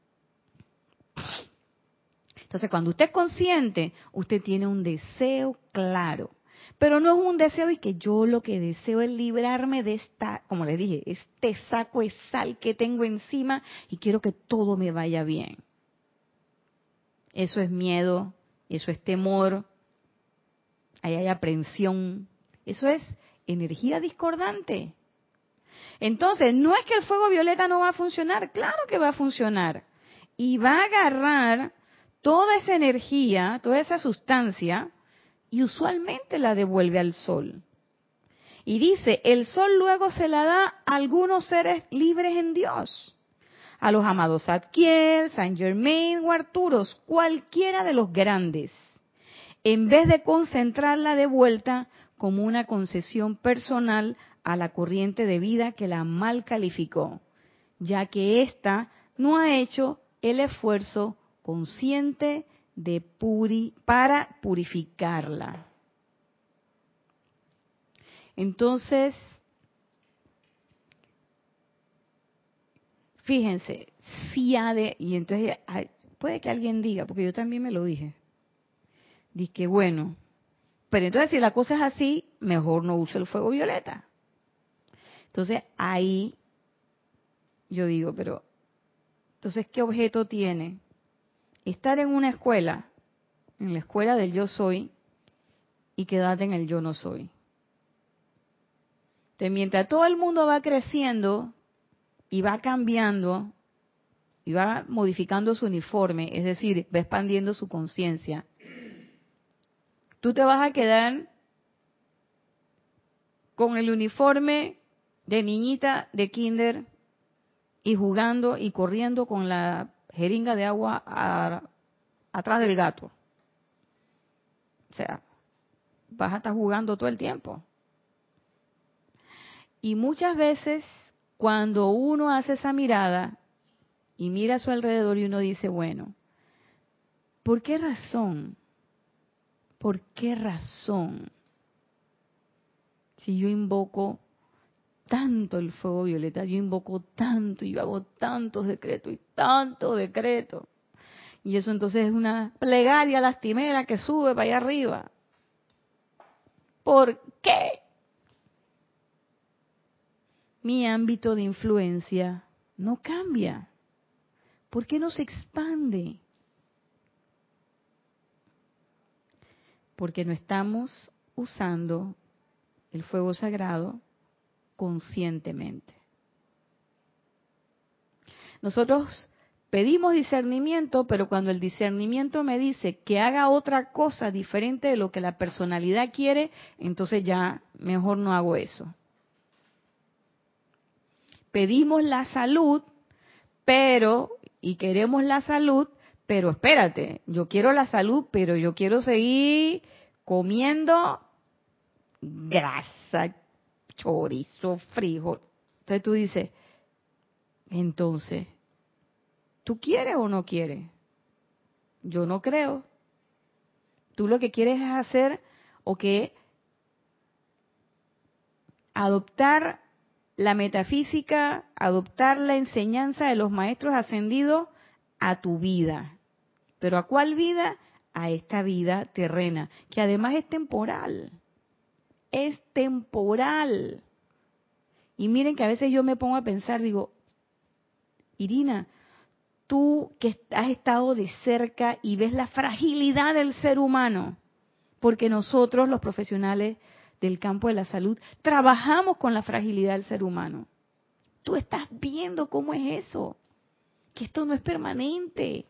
Entonces, cuando usted es consciente, usted tiene un deseo claro. Pero no es un deseo y que yo lo que deseo es librarme de esta, como le dije, este saco de sal que tengo encima y quiero que todo me vaya bien. Eso es miedo, eso es temor, ahí hay aprensión. Eso es energía discordante. Entonces, no es que el fuego violeta no va a funcionar, claro que va a funcionar. Y va a agarrar toda esa energía, toda esa sustancia, y usualmente la devuelve al sol. Y dice, el sol luego se la da a algunos seres libres en Dios. A los amados Adquiel, Saint Germain o Arturos, cualquiera de los grandes en vez de concentrarla de vuelta como una concesión personal a la corriente de vida que la mal calificó, ya que ésta no ha hecho el esfuerzo consciente de puri para purificarla. Entonces, fíjense, si ha de, y entonces puede que alguien diga, porque yo también me lo dije, Dice bueno, pero entonces si la cosa es así, mejor no use el fuego violeta. Entonces ahí yo digo, pero entonces, ¿qué objeto tiene? Estar en una escuela, en la escuela del yo soy, y quedarte en el yo no soy. Entonces, mientras todo el mundo va creciendo y va cambiando y va modificando su uniforme, es decir, va expandiendo su conciencia, tú te vas a quedar con el uniforme de niñita de kinder y jugando y corriendo con la jeringa de agua atrás del gato. O sea, vas a estar jugando todo el tiempo. Y muchas veces cuando uno hace esa mirada y mira a su alrededor y uno dice, bueno, ¿por qué razón? ¿Por qué razón? Si yo invoco tanto el fuego violeta, yo invoco tanto y yo hago tantos decretos y tantos decretos. Y eso entonces es una plegaria lastimera que sube para allá arriba. ¿Por qué? Mi ámbito de influencia no cambia. ¿Por qué no se expande? Porque no estamos usando el fuego sagrado conscientemente. Nosotros pedimos discernimiento, pero cuando el discernimiento me dice que haga otra cosa diferente de lo que la personalidad quiere, entonces ya mejor no hago eso. Pedimos la salud, pero, y queremos la salud, pero espérate, yo quiero la salud, pero yo quiero seguir comiendo grasa, chorizo, frijol. Entonces tú dices, entonces, ¿tú quieres o no quieres? Yo no creo. Tú lo que quieres es hacer o que adoptar la metafísica, adoptar la enseñanza de los maestros ascendidos a tu vida. ¿Pero a cuál vida? A esta vida terrena, que además es temporal es temporal. Y miren que a veces yo me pongo a pensar, digo, Irina, tú que has estado de cerca y ves la fragilidad del ser humano, porque nosotros los profesionales del campo de la salud trabajamos con la fragilidad del ser humano. Tú estás viendo cómo es eso, que esto no es permanente.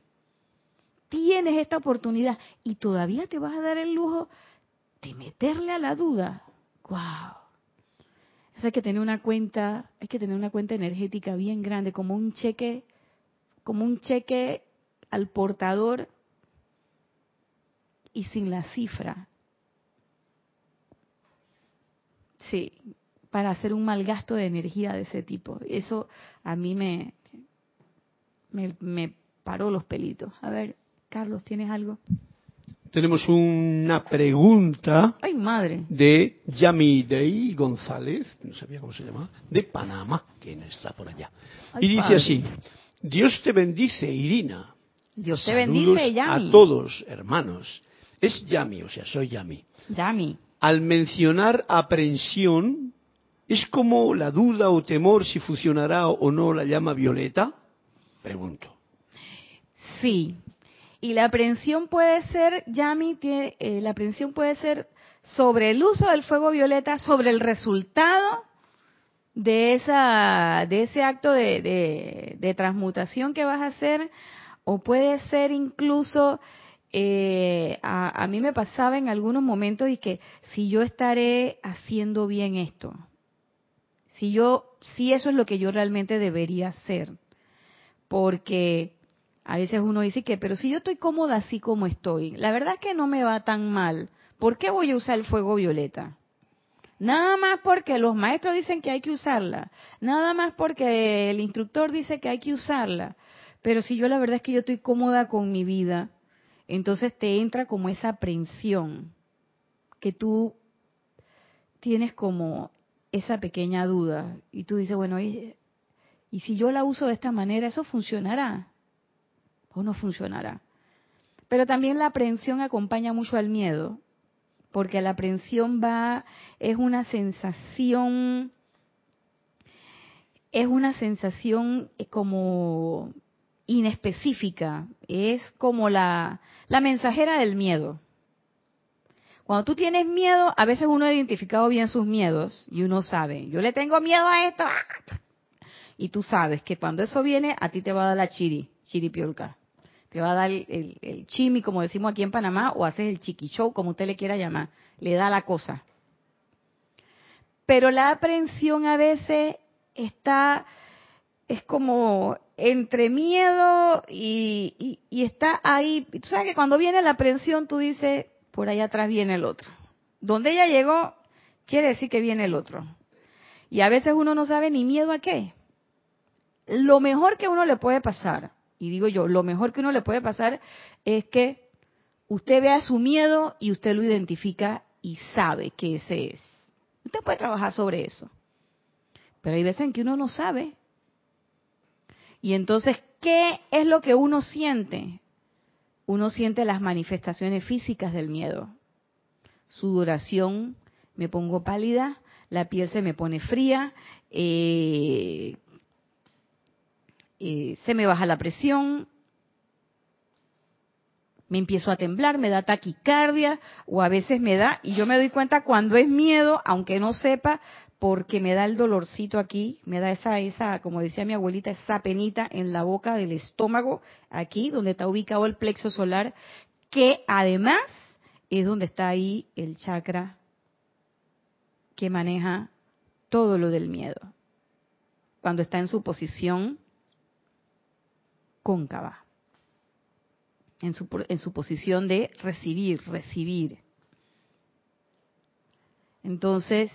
Tienes esta oportunidad y todavía te vas a dar el lujo de meterle a la duda. Wow. Hay que tener una cuenta, hay que tener una cuenta energética bien grande, como un cheque, como un cheque al portador y sin la cifra. Sí, para hacer un mal gasto de energía de ese tipo. Eso a mí me, me paró los pelitos. A ver, Carlos, ¿tienes algo? Tenemos una pregunta Ay, madre. de Yamidei González, no sabía cómo se llama, de Panamá, quien está por allá. y dice así, Dios te bendice, Irina. Dios te bendice, Yami. A todos, hermanos. Es Yami, o sea, soy Yami. Yami. Al mencionar aprensión, ¿es como la duda o temor si funcionará o no la llama violeta? Pregunto. Sí, y la aprensión puede ser, Yami, eh, la aprensión puede ser sobre el uso del fuego violeta, sobre el resultado de esa de ese acto de, transmutación que vas a hacer, o puede ser incluso eh, a, a, mí me pasaba en algunos momentos y que si yo estaré haciendo bien esto, si yo, si eso es lo que yo realmente debería hacer, porque a veces uno dice que, pero si yo estoy cómoda así como estoy, la verdad es que no me va tan mal. ¿Por qué voy a usar el fuego violeta? Nada más porque los maestros dicen que hay que usarla. Nada más porque el instructor dice que hay que usarla. Pero si yo la verdad es que yo estoy cómoda con mi vida, entonces te entra como esa aprensión que tú tienes como esa pequeña duda y tú dices, bueno, y si yo la uso de esta manera, eso funcionará o no funcionará. Pero también la aprensión acompaña mucho al miedo, porque la aprensión va, es una sensación es una sensación eh, como inespecífica, es como la, la mensajera del miedo. Cuando tú tienes miedo, a veces uno ha identificado bien sus miedos y uno sabe, yo le tengo miedo a esto. Y tú sabes que cuando eso viene, a ti te va a dar la chiri, chiripiolca. Te va a dar el, chimi, como decimos aquí en Panamá, o haces el chiquichou, como usted le quiera llamar. Le da la cosa. Pero la aprensión a veces está, es como entre miedo y, y, está ahí. Tú sabes que cuando viene la aprensión, tú dices, por ahí atrás viene el otro. Donde ella llegó, quiere decir que viene el otro. Y a veces uno no sabe ni miedo a qué. Lo mejor que uno le puede pasar, y digo yo, lo mejor que uno le puede pasar es que usted vea su miedo y usted lo identifica y sabe que ese es. Usted puede trabajar sobre eso. Pero hay veces en que uno no sabe. Y entonces, ¿qué es lo que uno siente? uno siente las manifestaciones físicas del miedo. Sudoración, me pongo pálida, la piel se me pone fría, eh, eh, se me baja la presión, me empiezo a temblar, me da taquicardia o a veces me da, y yo me doy cuenta cuando es miedo, aunque no sepa, porque me da el dolorcito aquí, me da esa, esa, como decía mi abuelita, esa penita en la boca del estómago, aquí donde está ubicado el plexo solar, que además es donde está ahí el chakra que maneja todo lo del miedo, cuando está en su posición cóncava, en su, en su posición de recibir, recibir. Entonces,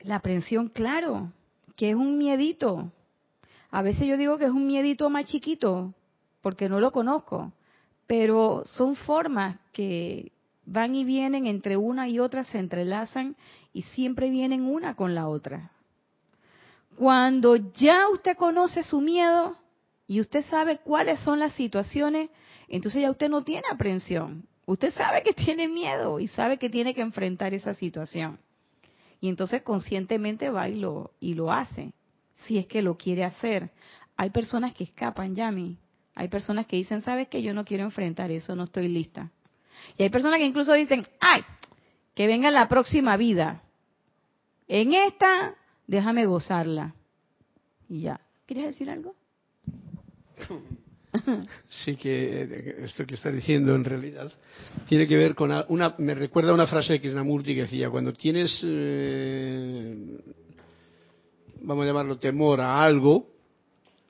la aprensión, claro, que es un miedito. A veces yo digo que es un miedito más chiquito, porque no lo conozco, pero son formas que van y vienen entre una y otra, se entrelazan y siempre vienen una con la otra. Cuando ya usted conoce su miedo y usted sabe cuáles son las situaciones, entonces ya usted no tiene aprensión. Usted sabe que tiene miedo y sabe que tiene que enfrentar esa situación. Y entonces conscientemente va y lo, y lo hace, si es que lo quiere hacer. Hay personas que escapan, Yami. Hay personas que dicen, ¿sabes que Yo no quiero enfrentar eso, no estoy lista. Y hay personas que incluso dicen, ¡ay! Que venga la próxima vida. En esta, déjame gozarla. Y ya. ¿Quieres decir algo? sí que esto que está diciendo en realidad tiene que ver con una me recuerda una frase de Krishnamurti que decía cuando tienes eh, vamos a llamarlo temor a algo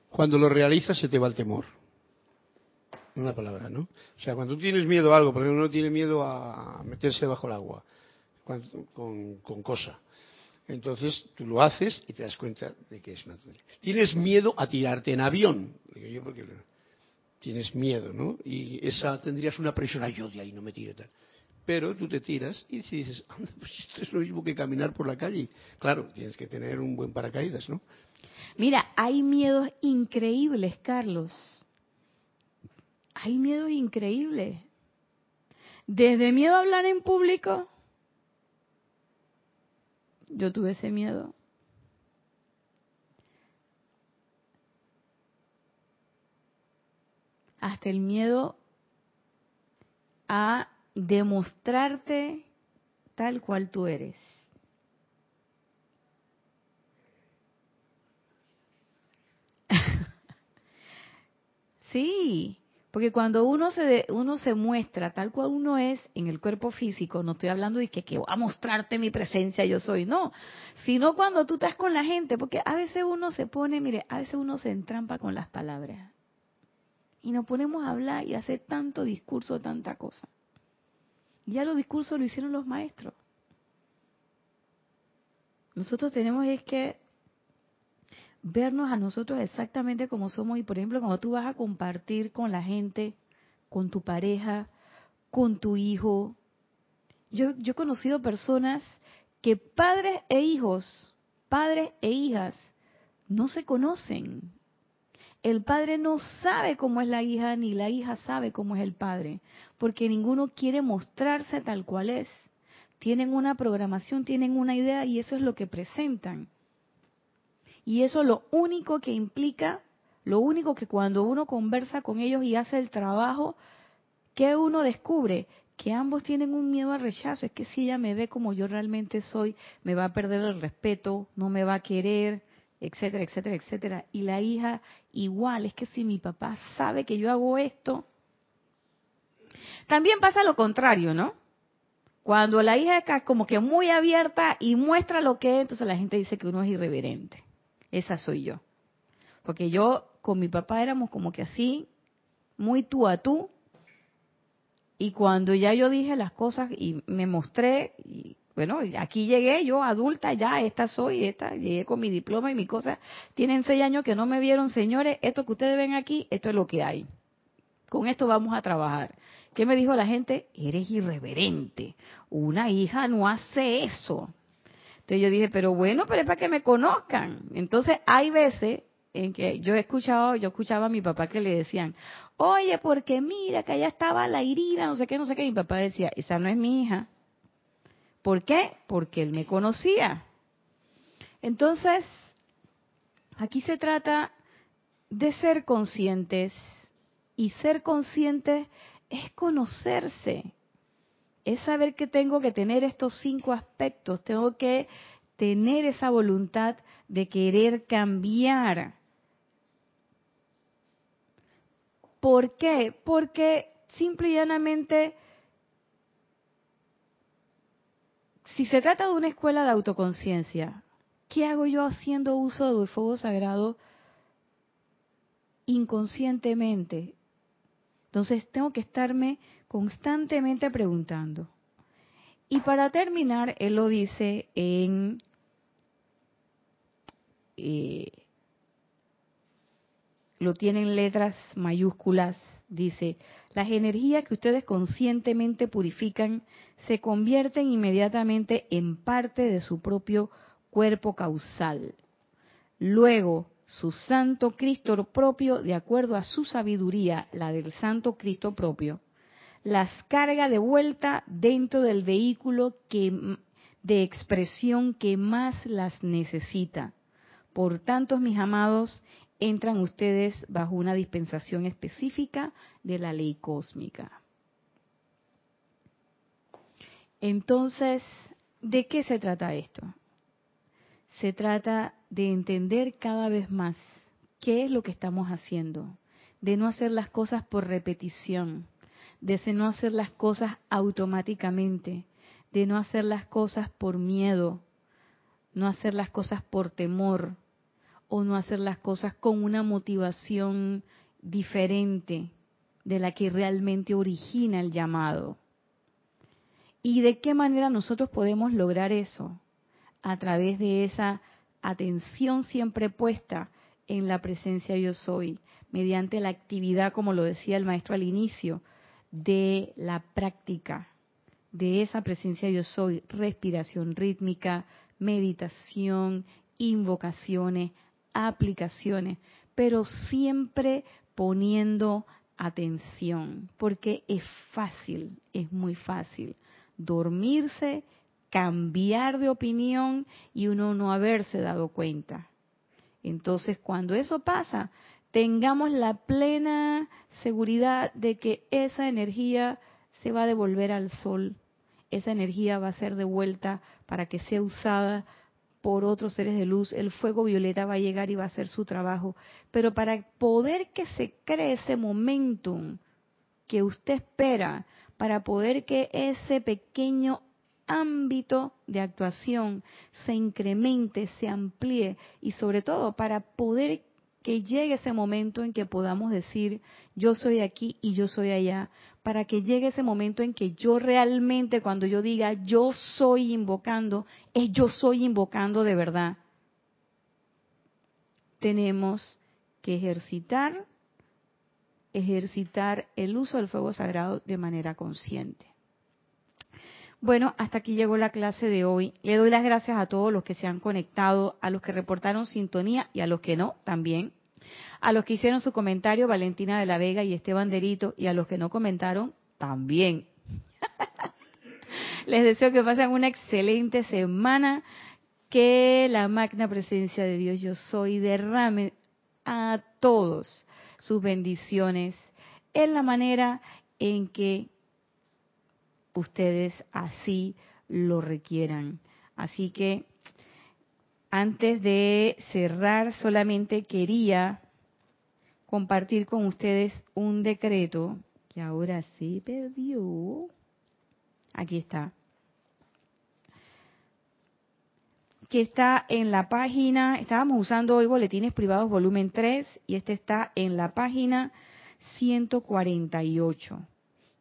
cuando lo realizas se te va el temor una palabra no o sea cuando tienes miedo a algo por ejemplo uno tiene miedo a meterse bajo el agua con cosa entonces tú lo haces y te das cuenta de que es una Tienes miedo a tirarte en avión. Digo yo porque tienes miedo, ¿no? Y esa tendrías una presión, ay, yo de ahí no me tiro tal. Pero tú te tiras y si dices, pues esto es lo mismo que caminar por la calle. Claro, tienes que tener un buen paracaídas, ¿no? Mira, hay miedos increíbles, Carlos. Hay miedos increíbles. Desde miedo a hablar en público, yo tuve ese miedo. hasta el miedo a demostrarte tal cual tú eres. sí, porque cuando uno se uno se muestra tal cual uno es en el cuerpo físico, no estoy hablando de que, que voy a mostrarte mi presencia yo soy, no, sino cuando tú estás con la gente, porque a veces uno se pone, mire, a veces uno se entrampa con las palabras y nos ponemos a hablar y hacer tanto discurso, tanta cosa. Ya los discursos lo hicieron los maestros. Nosotros tenemos es que vernos a nosotros exactamente como somos y por ejemplo cuando tú vas a compartir con la gente, con tu pareja, con tu hijo. Yo, yo he conocido personas que padres e hijos, padres e hijas, no se conocen, el padre no sabe cómo es la hija, ni la hija sabe cómo es el padre, porque ninguno quiere mostrarse tal cual es. Tienen una programación, tienen una idea y eso es lo que presentan. Y eso lo único que implica, lo único que cuando uno conversa con ellos y hace el trabajo, que uno descubre? Que ambos tienen un miedo al rechazo. Es que si ella me ve como yo realmente soy, me va a perder el respeto, no me va a querer, etcétera, etcétera, etcétera. Y la hija igual, es que si mi papá sabe que yo hago esto, también pasa lo contrario, ¿no? Cuando la hija es como que muy abierta y muestra lo que es, entonces la gente dice que uno es irreverente. Esa soy yo. Porque yo con mi papá éramos como que así, muy tú a tú. Y cuando ya yo dije las cosas y me mostré, y bueno, aquí llegué yo adulta, ya esta soy, esta, llegué con mi diploma y mi cosa. Tienen seis años que no me vieron, señores, esto que ustedes ven aquí, esto es lo que hay. Con esto vamos a trabajar. ¿Qué me dijo la gente? Eres irreverente. Una hija no hace eso. Entonces yo dije, pero bueno, pero es para que me conozcan. Entonces hay veces en que yo he escuchado, yo escuchaba a mi papá que le decían, oye, porque mira que allá estaba la Irina, no sé qué, no sé qué. Y mi papá decía, esa no es mi hija. ¿Por qué? Porque él me conocía. Entonces, aquí se trata de ser conscientes y ser conscientes es conocerse, es saber que tengo que tener estos cinco aspectos, tengo que tener esa voluntad de querer cambiar. ¿Por qué? Porque simple y llanamente, si se trata de una escuela de autoconciencia, ¿qué hago yo haciendo uso del fuego sagrado inconscientemente? Entonces tengo que estarme constantemente preguntando. Y para terminar, él lo dice en eh, lo tienen letras mayúsculas, dice, las energías que ustedes conscientemente purifican se convierten inmediatamente en parte de su propio cuerpo causal. Luego, su santo Cristo propio, de acuerdo a su sabiduría, la del santo Cristo propio, las carga de vuelta dentro del vehículo que, de expresión que más las necesita. Por tanto, mis amados, entran ustedes bajo una dispensación específica de la ley cósmica. Entonces, ¿de qué se trata esto? Se trata de entender cada vez más qué es lo que estamos haciendo, de no hacer las cosas por repetición, de no hacer las cosas automáticamente, de no hacer las cosas por miedo, no hacer las cosas por temor o no hacer las cosas con una motivación diferente de la que realmente origina el llamado. ¿Y de qué manera nosotros podemos lograr eso? A través de esa atención siempre puesta en la presencia yo soy, mediante la actividad, como lo decía el maestro al inicio, de la práctica de esa presencia yo soy, respiración rítmica, meditación, invocaciones, aplicaciones, pero siempre poniendo atención, porque es fácil, es muy fácil dormirse cambiar de opinión y uno no haberse dado cuenta. Entonces, cuando eso pasa, tengamos la plena seguridad de que esa energía se va a devolver al sol, esa energía va a ser devuelta para que sea usada por otros seres de luz, el fuego violeta va a llegar y va a hacer su trabajo, pero para poder que se cree ese momentum que usted espera, para poder que ese pequeño ámbito de actuación se incremente, se amplíe y sobre todo para poder que llegue ese momento en que podamos decir yo soy aquí y yo soy allá, para que llegue ese momento en que yo realmente cuando yo diga yo soy invocando, es yo soy invocando de verdad. Tenemos que ejercitar ejercitar el uso del fuego sagrado de manera consciente. Bueno, hasta aquí llegó la clase de hoy. Le doy las gracias a todos los que se han conectado, a los que reportaron sintonía y a los que no también. A los que hicieron su comentario, Valentina de la Vega y Esteban Derito, y a los que no comentaron, también. Les deseo que pasen una excelente semana, que la magna presencia de Dios yo soy derrame a todos sus bendiciones en la manera en que ustedes así lo requieran. Así que antes de cerrar, solamente quería compartir con ustedes un decreto que ahora se perdió. Aquí está. Que está en la página, estábamos usando hoy boletines privados volumen 3 y este está en la página 148.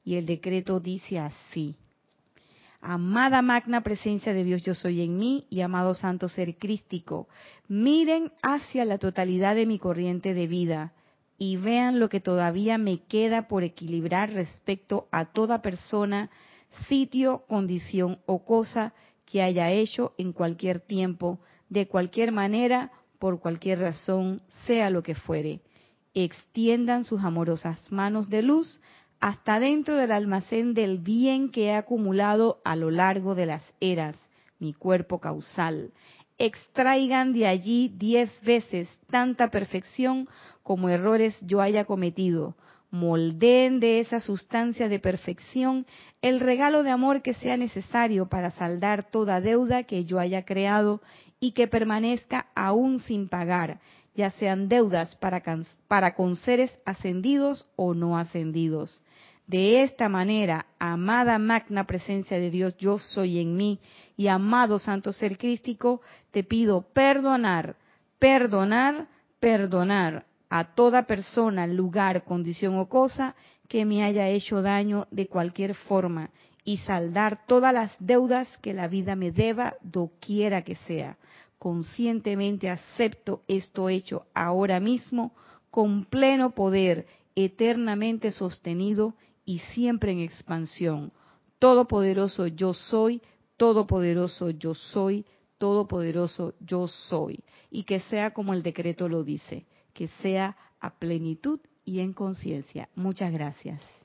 Y el decreto dice así. Amada magna presencia de Dios yo soy en mí y amado santo ser crístico, miren hacia la totalidad de mi corriente de vida y vean lo que todavía me queda por equilibrar respecto a toda persona, sitio, condición o cosa que haya hecho en cualquier tiempo, de cualquier manera, por cualquier razón, sea lo que fuere. Extiendan sus amorosas manos de luz hasta dentro del almacén del bien que he acumulado a lo largo de las eras, mi cuerpo causal. Extraigan de allí diez veces tanta perfección como errores yo haya cometido. Moldeen de esa sustancia de perfección el regalo de amor que sea necesario para saldar toda deuda que yo haya creado y que permanezca aún sin pagar, ya sean deudas para, para con seres ascendidos o no ascendidos. De esta manera, amada magna presencia de Dios, yo soy en mí, y amado santo ser crístico, te pido perdonar, perdonar, perdonar a toda persona, lugar, condición o cosa que me haya hecho daño de cualquier forma y saldar todas las deudas que la vida me deba, doquiera que sea. Conscientemente acepto esto hecho ahora mismo con pleno poder, eternamente sostenido y siempre en expansión. Todopoderoso yo soy, todopoderoso yo soy, todopoderoso yo soy. Y que sea como el decreto lo dice, que sea a plenitud y en conciencia. Muchas gracias.